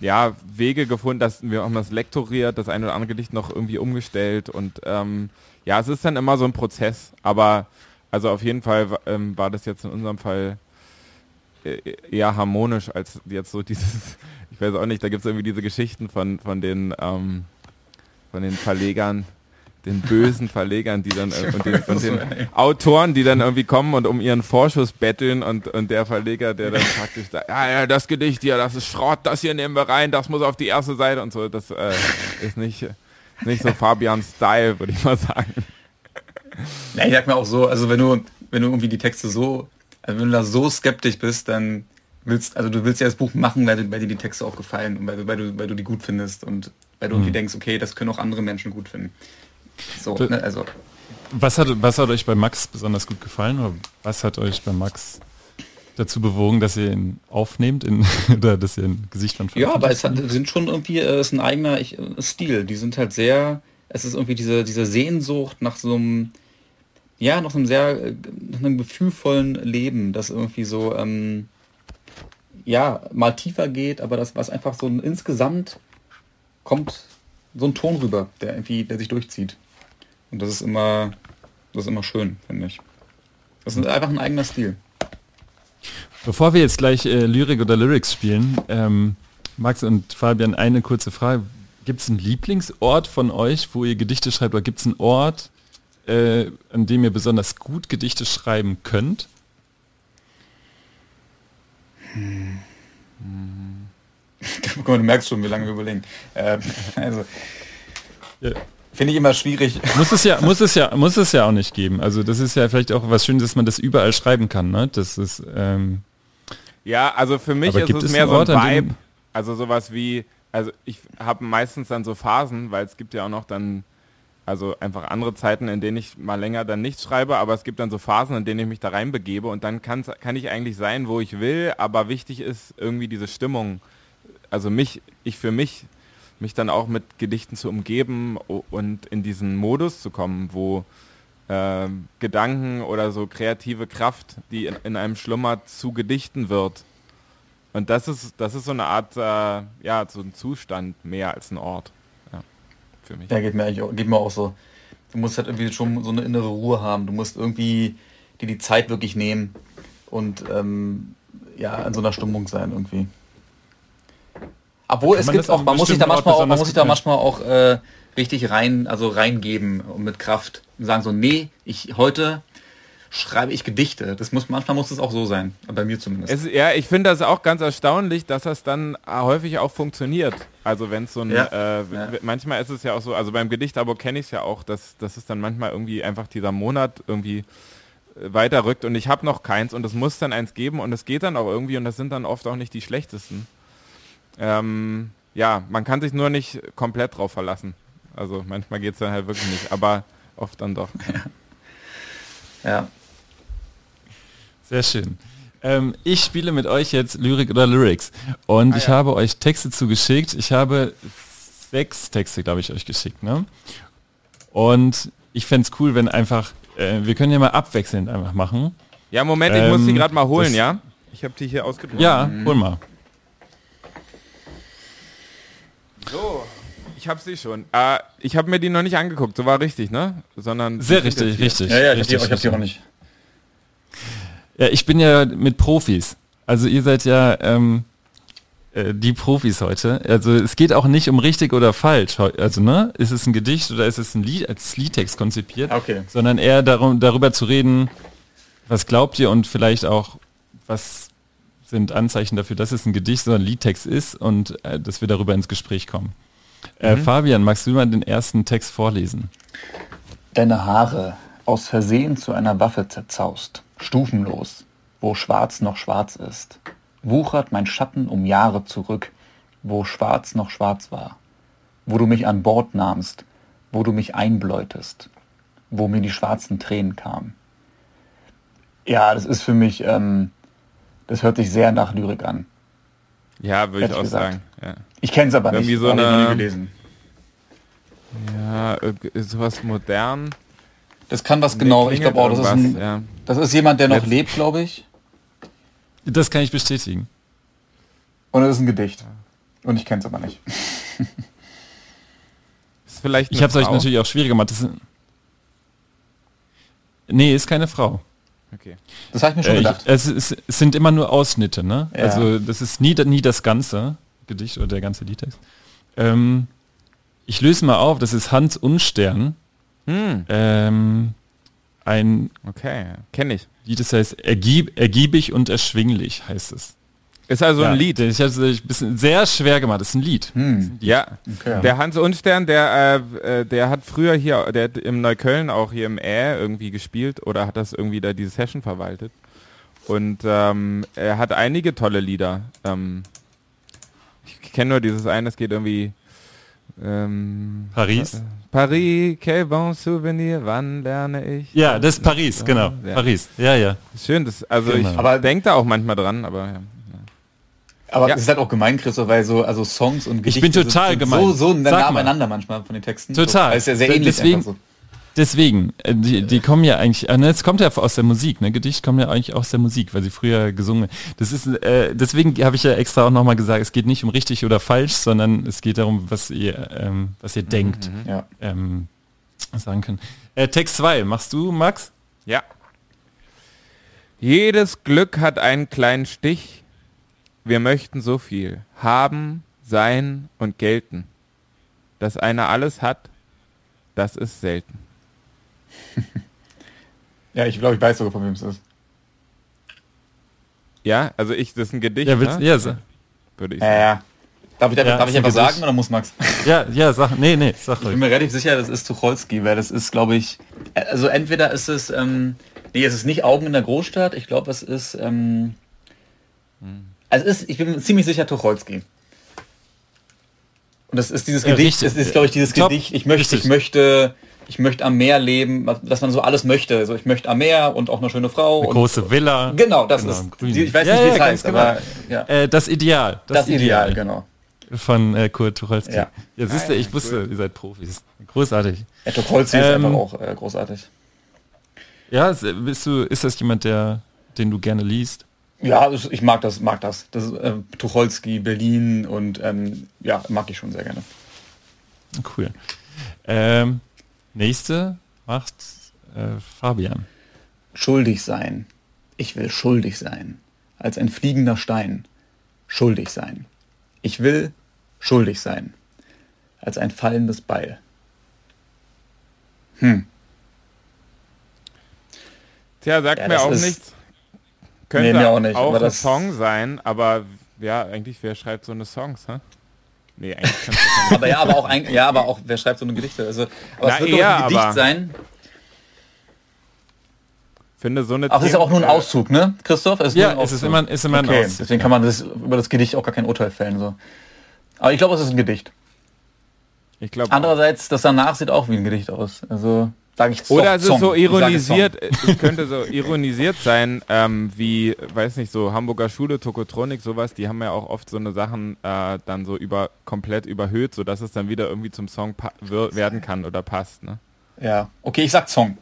ja, Wege gefunden, dass wir haben das lektoriert, das eine oder andere Gedicht noch irgendwie umgestellt und ähm, ja, es ist dann immer so ein Prozess, aber also auf jeden Fall ähm, war das jetzt in unserem Fall äh, eher harmonisch als jetzt so dieses, ich weiß auch nicht, da gibt es irgendwie diese Geschichten von, von den ähm, von den Verlegern, den bösen Verlegern, die dann äh, und, den, und den Autoren, die dann irgendwie kommen und um ihren Vorschuss betteln und, und der Verleger, der dann praktisch da, ja, ja, das Gedicht hier, das ist Schrott, das hier nehmen wir rein, das muss auf die erste Seite und so, das äh, ist nicht, nicht so Fabians Style, würde ich mal sagen. Ja, ich sag mir auch so, also wenn du, wenn du irgendwie die Texte so, also wenn du da so skeptisch bist, dann willst, also du willst ja das Buch machen, weil, weil dir die Texte auch gefallen und weil, weil, du, weil du die gut findest und weil du mhm. irgendwie denkst, okay, das können auch andere Menschen gut finden. So, ne, also. Was hat, was hat euch bei Max besonders gut gefallen oder was hat euch bei Max dazu bewogen, dass ihr ihn aufnehmt in, oder dass ihr ein Gesicht von Ja, aber es hat, sind schon irgendwie, äh, es ist ein eigener ich, äh, Stil. Die sind halt sehr, es ist irgendwie diese, diese Sehnsucht nach so einem, ja, nach einem sehr, äh, nach einem gefühlvollen Leben, das irgendwie so, ähm, ja, mal tiefer geht, aber das, was einfach so insgesamt kommt so ein Ton rüber, der irgendwie, der sich durchzieht. Und das ist immer, das ist immer schön, finde ich. Das ist einfach ein eigener Stil. Bevor wir jetzt gleich äh, Lyrik oder Lyrics spielen, ähm, Max und Fabian, eine kurze Frage. Gibt es einen Lieblingsort von euch, wo ihr Gedichte schreibt, oder gibt es einen Ort, äh, an dem ihr besonders gut Gedichte schreiben könnt? Hm. Guck mal, du merkst schon, wie lange wir überlegen. Ähm, also, ja. Finde ich immer schwierig. Muss es ja, muss es ja, muss es ja auch nicht geben. Also das ist ja vielleicht auch was Schönes, dass man das überall schreiben kann. Ne? Das ist ähm ja, also für mich ist es, es mehr so ein Vibe. Also sowas wie, also ich habe meistens dann so Phasen, weil es gibt ja auch noch dann also einfach andere Zeiten, in denen ich mal länger dann nichts schreibe, aber es gibt dann so Phasen, in denen ich mich da reinbegebe und dann kann ich eigentlich sein, wo ich will, aber wichtig ist irgendwie diese Stimmung also mich, ich für mich, mich dann auch mit Gedichten zu umgeben und in diesen Modus zu kommen, wo äh, Gedanken oder so kreative Kraft, die in, in, einem Schlummer zu Gedichten wird. Und das ist, das ist so eine Art, äh, ja, so ein Zustand mehr als ein Ort. Ja, für mich. Ja, geht mir eigentlich auch, geht mir auch so. Du musst halt irgendwie schon so eine innere Ruhe haben. Du musst irgendwie dir die Zeit wirklich nehmen und ähm, ja, in so einer Stimmung sein irgendwie. Obwohl es gibt auch, man muss sich da manchmal auch, man muss sich da manchmal auch äh, richtig rein, also reingeben und mit Kraft und sagen so, nee, ich heute schreibe ich Gedichte. Das muss manchmal muss es auch so sein, bei mir zumindest. Es, ja, ich finde das auch ganz erstaunlich, dass das dann häufig auch funktioniert. Also wenn es so ein, ja, äh, ja. manchmal ist es ja auch so, also beim Gedichtabo kenne ich es ja auch, dass das ist dann manchmal irgendwie einfach dieser Monat irgendwie äh, weiterrückt und ich habe noch keins und es muss dann eins geben und es geht dann auch irgendwie und das sind dann oft auch nicht die schlechtesten. Ähm, ja, man kann sich nur nicht komplett drauf verlassen. Also manchmal geht es dann halt wirklich nicht, aber oft dann doch. Ja. ja. Sehr schön. Ähm, ich spiele mit euch jetzt Lyrik oder Lyrics und ah, ich ja. habe euch Texte zugeschickt. Ich habe sechs Texte, glaube ich, euch geschickt. Ne? Und ich fände es cool, wenn einfach, äh, wir können ja mal abwechselnd einfach machen. Ja, Moment, ich ähm, muss die gerade mal holen, ja? Ich habe die hier ausgedruckt. Ja, hol mal. So, ich habe sie schon. Äh, ich habe mir die noch nicht angeguckt, so war richtig, ne? Sondern Sehr richtig, richtig. Ja, ja, ich habe die, hab die auch nicht. Ja, ich bin ja mit Profis. Also ihr seid ja ähm, äh, die Profis heute. Also es geht auch nicht um richtig oder falsch. Also ne, ist es ein Gedicht oder ist es ein Lied als Liedtext konzipiert, okay. sondern eher darum, darüber zu reden, was glaubt ihr und vielleicht auch was sind Anzeichen dafür, dass es ein Gedicht, sondern Liedtext ist und äh, dass wir darüber ins Gespräch kommen. Äh, mhm. Fabian, magst du mal den ersten Text vorlesen? Deine Haare aus Versehen zu einer Waffe zerzaust, stufenlos, wo schwarz noch schwarz ist, wuchert mein Schatten um Jahre zurück, wo schwarz noch schwarz war, wo du mich an Bord nahmst, wo du mich einbläutest, wo mir die schwarzen Tränen kamen. Ja, das ist für mich ähm, das hört sich sehr nach Lyrik an. Ja, würde ich auch gesagt. sagen. Ja. Ich kenne es aber Irgendwie nicht. So eine, nie gelesen. Ja, sowas modern. Das kann was genau, ich glaube auch, das ist, ein, ja. das ist jemand, der noch Jetzt- lebt, glaube ich. Das kann ich bestätigen. Und es ist ein Gedicht. Und ich kenne es aber nicht. Ist vielleicht Ich habe es euch natürlich auch schwierig gemacht. Das ist, nee, ist keine Frau. Okay. Das habe ich mir schon Äh, ich, gedacht. es, ist, es sind immer nur Ausschnitte, ne? Ja. Also das ist nie, nie das ganze Gedicht oder der ganze Liedtext. Ähm, ich löse mal auf, das ist Hans Unstern. Hm, Ähm, ein okay, kenne ich. Lied, das heißt ergieb, ergiebig und erschwinglich heißt es. Ist also Ja, ein Lied. Ich habe es ein bisschen sehr schwer gemacht. Das ist ein Lied. Hm. Ja, Okay. der Hans Unstern, der, äh, äh, der hat früher hier, der hat im Neukölln auch hier im Ä irgendwie gespielt oder hat das irgendwie da diese Session verwaltet. Und ähm, er hat einige tolle Lieder. Ähm, ich kenne nur dieses eine, es geht irgendwie ähm, Paris? äh, Paris, quel bon souvenir, wann lerne ich? Ja, das ist Paris, genau. Ja. Paris. Ja, ja. Schön, das, also Genau. ich Aber- denke da auch manchmal dran, aber ja. Aber Ja. es ist halt auch gemein, Christoph, weil so also Songs und Gedichte bin total sind, gemein. so, so nah Sag mal. beieinander manchmal von den Texten. Total. So, weil es ja sehr ähnlich deswegen- einfach so. Deswegen, äh, die, die kommen ja eigentlich, äh, ne, es kommt ja aus der Musik, ne? Gedicht kommen ja eigentlich aus der Musik, weil sie früher gesungen. Das ist, äh, deswegen habe ich ja extra auch nochmal gesagt, es geht nicht um richtig oder falsch, sondern es geht darum, was ihr, ähm, was ihr denkt, Ja. ähm, sagen können. Äh, Text 2, machst du, Max? Ja. Jedes Glück hat einen kleinen Stich. Wir möchten so viel haben, sein und gelten. Dass einer alles hat, das ist selten. ja, ich glaube, ich weiß sogar, von wem es ist. Ja, also ich, das ist ein Gedicht, Ja, willst, ne? ja, würde ich Ja, sagen. ja. Darf ich, darf, Ja, darf ich ein einfach Gedicht. sagen oder muss Max? ja, ja, sag, nee, nee, sag Ich bin ruhig. mir relativ sicher, das ist Tucholsky, weil das ist, glaube ich, also entweder ist es, ähm, nee, es ist nicht Augen in der Großstadt, ich glaube, es ist, ähm, also es ist, ich bin ziemlich sicher Tucholsky. Und das ist dieses Ja, Gedicht, richtig. das ist, glaube ich, dieses Top. Gedicht, ich möchte, ich möchte, ich möchte am Meer leben, dass man so alles möchte. Also ich möchte am Meer und auch eine schöne Frau. Eine und, große Villa. Genau, das Genau, ist, ich weiß Ja, nicht, wie ja, es heißt, genau. aber ja, Äh, das Ideal. das, Ideal, genau. Von äh, Kurt Tucholsky. Ja. Ja, siehst du, ich wusste, ihr seid Profis. Großartig. Ja, Tucholsky ist Ähm, einfach auch äh, großartig. Ja, bist du, ist das jemand, der, den du gerne liest? Ja, ich mag das, mag das. Das ist äh, Tucholsky, Berlin und ähm, ja, mag ich schon sehr gerne. Cool. Ähm, nächste macht äh, Fabian. Schuldig sein. Ich will schuldig sein. Als ein fliegender Stein. Schuldig sein. Ich will schuldig sein. Als ein fallendes Beil. Hm. Tja, sagt Ja, mir auch ist- nichts. Könnte Nee, mir auch nicht, aber ein das- Song sein, aber ja, eigentlich, wer schreibt so eine Songs, hä? Nee, eigentlich kann's das nicht. Aber ja, aber auch ein, ja, aber auch, wer schreibt so eine Gedichte? Also, aber Na, es wird doch eher, ein Gedicht aber- sein. finde so eine Ach, das ist ja auch nur ein Auszug, ne, Christoph? Es ist Ja, ein es ist immer, ist immer ein Okay, Auszug. deswegen kann man das, über das Gedicht auch gar kein Urteil fällen. So. Aber ich glaube, es ist ein Gedicht. Ich glaube Andererseits, das danach sieht auch wie ein Gedicht aus. Also Oder es ist so ironisiert, es könnte so ironisiert sein, ähm, wie, weiß nicht, so Hamburger Schule, Tokotronik, sowas, die haben ja auch oft so eine Sachen äh, dann so über komplett überhöht, sodass es dann wieder irgendwie zum Song werden kann oder passt. Ne? Ja. Okay, ich sag Song.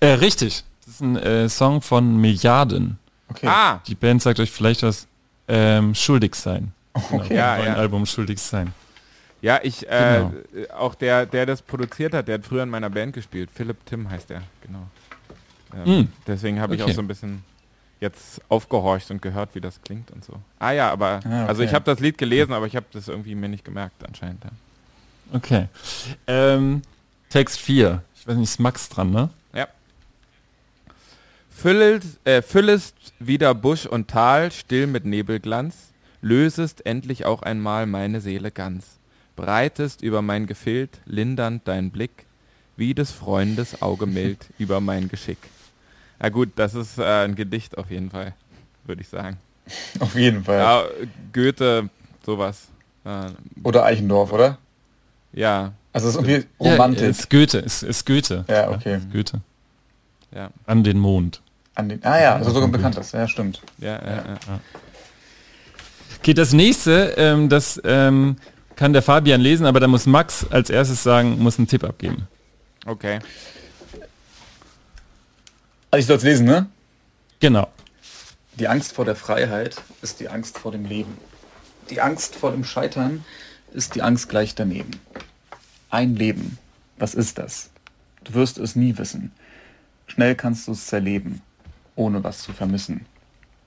Äh, richtig. Das ist ein äh, Song von Milliarden. Okay. Ah, Die Band sagt euch vielleicht was. Ähm, Schuldig sein. okay. Ja, Genau, ja. Ein Album Schuldig sein. Ja, ich, äh, Genau. auch der, der das produziert hat, der hat früher in meiner Band gespielt. Philipp Tim heißt der, genau. Ähm, Mm. Deswegen habe ich Okay. auch so ein bisschen jetzt aufgehorcht und gehört, wie das klingt und so. Ah ja, aber, Ah, also ich okay. habe das Lied gelesen, aber ich habe das irgendwie mir nicht gemerkt anscheinend. Ja. Okay. Ähm, Text 4. Ich weiß nicht, ist Max dran, ne? Ja. Füllest, äh, füllest wieder Busch und Tal still mit Nebelglanz, lösest endlich auch einmal meine Seele ganz, breitest über mein Gefild lindernd dein Blick, wie des Freundes Auge mild über mein Geschick. Na gut, das ist äh, ein Gedicht auf jeden Fall, würde ich sagen. Auf jeden Fall. Ja, Goethe, sowas. Äh, Oder Eichendorf, oder? ja, Also es ist irgendwie Ja, Romantik. ist Goethe. Ist, ist Goethe. Ja, okay. ist Goethe. ja, An den Mond. An den, ah ja, also sogar ein bekanntes. Ja, stimmt. ja, ja, ja. Okay, das nächste, ähm, das ähm, kann der Fabian lesen, aber da muss Max als erstes sagen, muss einen Tipp abgeben. Okay. Also ich soll es lesen, ne? Genau. Die Angst vor der Freiheit ist die Angst vor dem Leben. Die Angst vor dem Scheitern ist die Angst gleich daneben. Ein Leben. Was ist das? Du wirst es nie wissen. Schnell kannst du es zerleben, ohne was zu vermissen.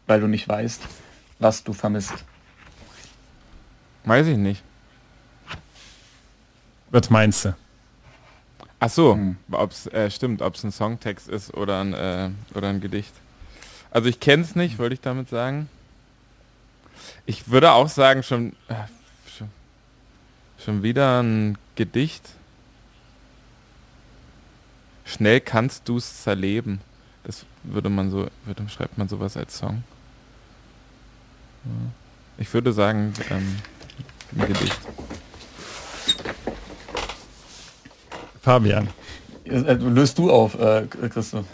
Weil du nicht weißt, was du vermisst. Weiß ich nicht. Was meinst du? Ach so, Hm. ob's, äh, stimmt, ob es ein Songtext ist oder ein, äh, oder ein Gedicht. Also ich kenne es nicht, wollte ich damit sagen. Ich würde auch sagen, schon, äh, schon, schon wieder ein Gedicht. Schnell kannst du es zerleben. Das würde man so, würde, schreibt man sowas als Song. Ich würde sagen, ähm, ein Gedicht. Fabian. Äh, Löst du auf, äh, Christoph.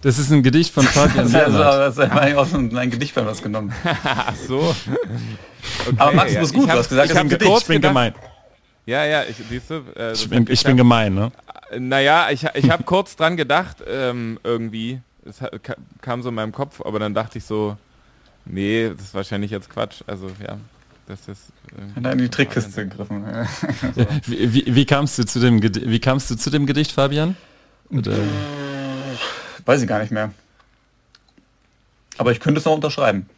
Das ist ein Gedicht von Fabian Das ist also, das ist eigentlich aus einem ein Gedicht von was genommen. Ach so. Okay, Aber Max, du bist gut, Ich du hab- hast gesagt, ich das ist hab ein Gedicht. Ich bin gemein. Ja, ja, ich, siehst du, äh, das Ich bin, ich bin gemein, ne? Naja, ich, ich habe kurz dran gedacht, ähm, irgendwie. Es kam so in meinem Kopf, aber dann dachte ich so, nee, das ist wahrscheinlich jetzt Quatsch. Also ja, das ist. irgendwie- Hat er in die Trickkiste gegriffen. Ja. Wie, wie, wie kamst du zu dem Gedicht, wie kamst du zu dem Gedicht, Fabian? Oder, Weiß ich gar nicht mehr. Aber ich könnte es noch unterschreiben.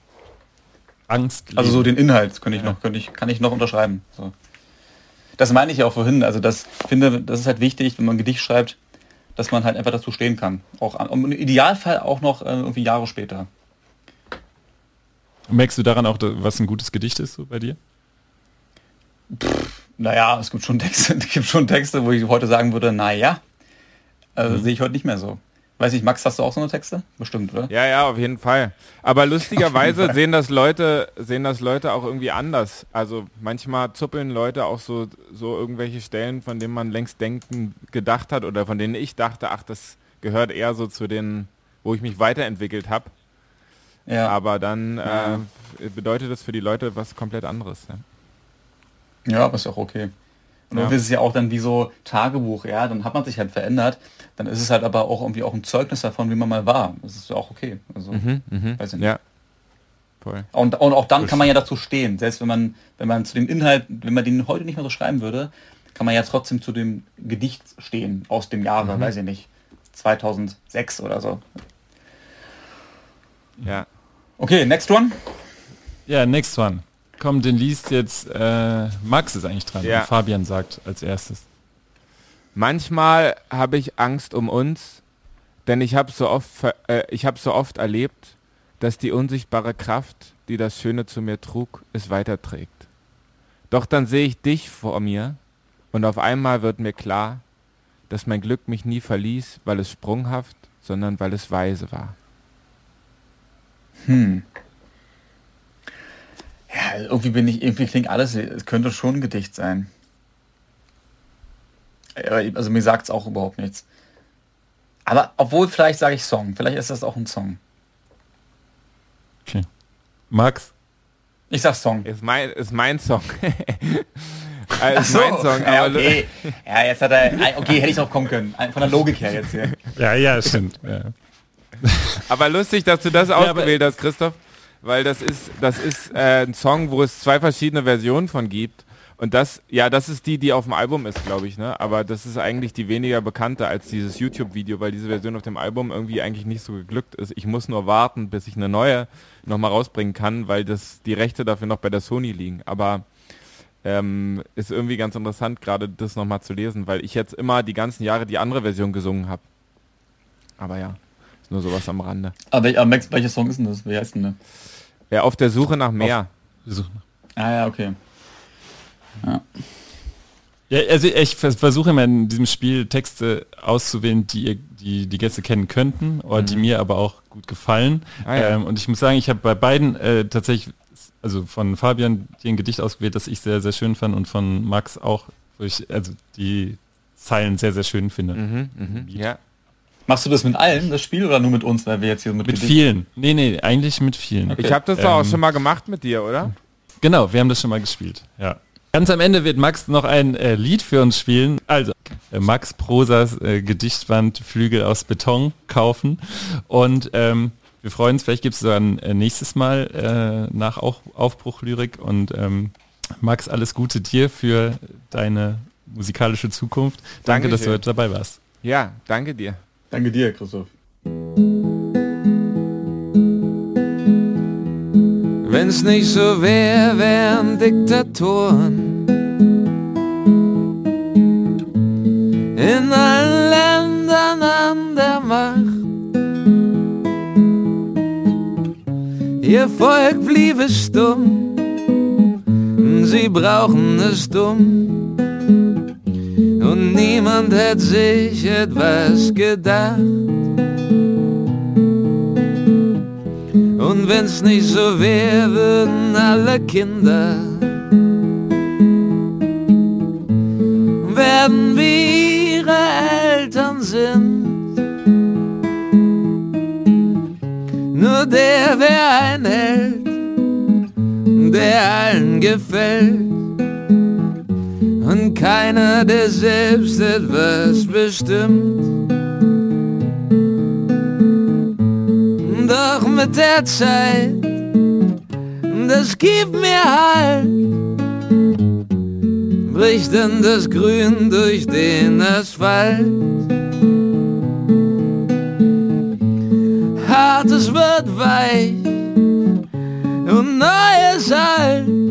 Angst. Also so den Inhalt könnte ich noch, könnte ich, kann ich noch unterschreiben. So. Das meine ich ja auch vorhin. Also das ich finde, das ist halt wichtig, wenn man ein Gedicht schreibt, dass man halt einfach dazu stehen kann. Auch an- im Idealfall auch noch äh, irgendwie Jahre später. Merkst du daran auch, was ein gutes Gedicht ist so bei dir? Naja, es gibt schon Texte, es gibt schon Texte, wo ich heute sagen würde, naja, also Mhm. sehe ich heute nicht mehr so. Weiß nicht, Max, hast du auch so eine Texte? Bestimmt, oder? Ja, ja, auf jeden Fall. Aber lustigerweise sehen das Leute, sehen das Leute auch irgendwie anders. Also manchmal zuppeln Leute auch so, so irgendwelche Stellen, von denen man längst denken gedacht hat oder von denen ich dachte, ach, das gehört eher so zu den, wo ich mich weiterentwickelt habe. Ja. Aber dann Ja. äh, bedeutet das für die Leute was komplett anderes. Ja. Ja, aber ist ja auch okay. Und Ja. irgendwie ist es ja auch dann wie so Tagebuch, ja, dann hat man sich halt verändert, dann ist es halt aber auch irgendwie auch ein Zeugnis davon, wie man mal war. Das ist ja auch okay. Also, weiß ich nicht. Ja. Voll. Und, und auch dann kann man ja dazu stehen. Selbst wenn man, wenn man zu dem Inhalt, wenn man den heute nicht mehr so schreiben würde, kann man ja trotzdem zu dem Gedicht stehen aus dem Jahre, weiß ich nicht, 2006 oder so. Ja. Okay, next one. Ja, next one. Komm, den liest jetzt äh, Max ist eigentlich dran. Ja. Fabian sagt als erstes. Manchmal habe ich Angst um uns, denn ich habe so oft, äh, ich habe so oft erlebt, dass die unsichtbare Kraft, die das Schöne zu mir trug, es weiterträgt. Doch dann sehe ich dich vor mir und auf einmal wird mir klar, dass mein Glück mich nie verließ, weil es sprunghaft, sondern weil es weise war. Hm. Ja, irgendwie bin ich, irgendwie klingt alles, es könnte schon ein Gedicht sein. Also mir sagt es auch überhaupt nichts. Aber obwohl, vielleicht sage ich Song. Vielleicht ist das auch ein Song. Okay. Max, Ich sag Song. Ist mein, ist mein Song. ist mein Song, ja, aber okay. ja, jetzt hat er, okay, hätte ich drauf kommen können. Von der Logik her jetzt hier. Ja, ja, stimmt. Ja. Aber lustig, dass du das ausgewählt hast, Christoph, weil das ist, das ist äh, ein Song, wo es zwei verschiedene Versionen von gibt. Und das, ja, das ist die, die auf dem Album ist, glaube ich, ne? Aber das ist eigentlich die weniger bekannte als dieses YouTube-Video, weil diese Version auf dem Album irgendwie eigentlich nicht so geglückt ist. Ich muss nur warten, bis ich eine neue nochmal rausbringen kann, weil das die Rechte dafür noch bei der Sony liegen. Aber ähm, ist irgendwie ganz interessant, gerade das nochmal zu lesen, weil ich jetzt immer die ganzen Jahre die andere Version gesungen habe. Aber ja, ist nur sowas am Rande. Aber, wel- aber Max, welcher Song ist denn das? Wie heißt denn der? Ja, auf der Suche nach mehr. So. Ah ja, okay. Ja, also ich vers- versuche immer in diesem Spiel Texte auszuwählen, die ihr, die, die Gäste kennen könnten oder die mir aber auch gut gefallen. Mhm. Ah, ja. ähm, und ich muss sagen, ich habe bei beiden äh, tatsächlich, also von Fabian ein Gedicht ausgewählt, das ich sehr, sehr schön fand und von Max auch, wo ich also die Zeilen sehr, sehr schön finde. Mhm, mhm, ja. Machst du das mit allen, das Spiel, oder nur mit uns, weil wir jetzt hier mit, Mit vielen. Nee, nee, eigentlich mit vielen. Okay. Ich habe das doch auch Ähm, schon mal gemacht mit dir, oder? Genau, wir haben das schon mal gespielt. Ja. Ganz am Ende wird Max noch ein äh, Lied für uns spielen. Also äh, Max Prosas äh, Gedichtband Flügel aus Beton kaufen. Und ähm, wir freuen uns, vielleicht gibt es dann äh, nächstes Mal äh, nach auch Aufbruch Lyrik. Und ähm, Max, alles Gute dir für deine musikalische Zukunft. Danke, dass du heute dabei warst. Ja, danke dir. Danke dir, Christoph. Wenn's nicht so wär, wären Diktatoren in allen Ländern an der Macht. Ihr Volk bliebe stumm, sie brauchen es dumm. Niemand hätte sich etwas gedacht. Und wenn's nicht so wär, würden alle Kinder werden wie ihre Eltern sind. Nur der wär ein Held, der allen gefällt. Und keiner, der selbst etwas bestimmt. Doch mit der Zeit, das gibt mir Halt, bricht dann das Grün durch den Asphalt. Hartes wird weich und Neues alt.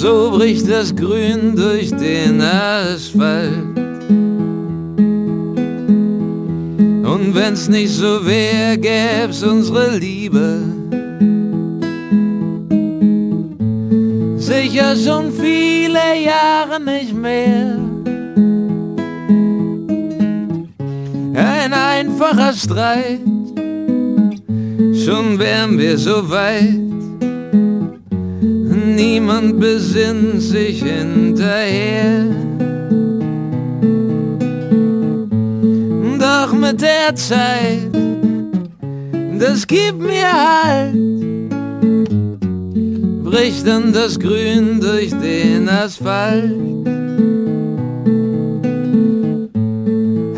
So bricht das Grün durch den Asphalt. Und wenn's nicht so wär, gäb's unsere Liebe. Sicher schon viele Jahre nicht mehr. Ein einfacher Streit, schon wären wir so weit. Niemand besinnt sich hinterher. Doch mit der Zeit, das gibt mir Halt, bricht dann das Grün durch den Asphalt.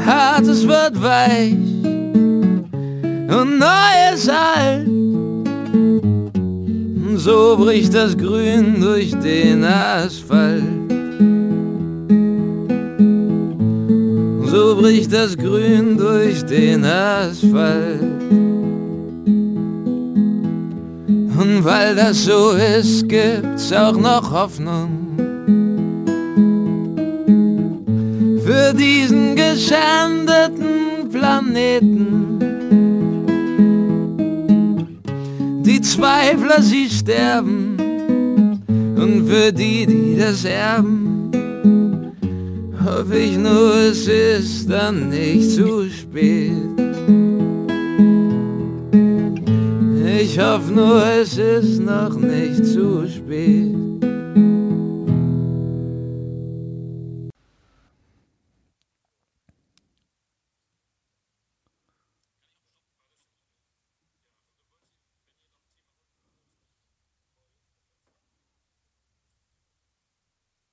Hartes wird weich und Neues alt. Und so bricht das Grün durch den Asphalt. So bricht das Grün durch den Asphalt. Und weil das so ist, gibt's auch noch Hoffnung. Für diesen geschändeten Planeten. Zweifler, sie sterben. Und für die, die das erben, hoffe ich nur, es ist dann nicht zu spät. Ich hoffe nur, es ist noch nicht zu spät.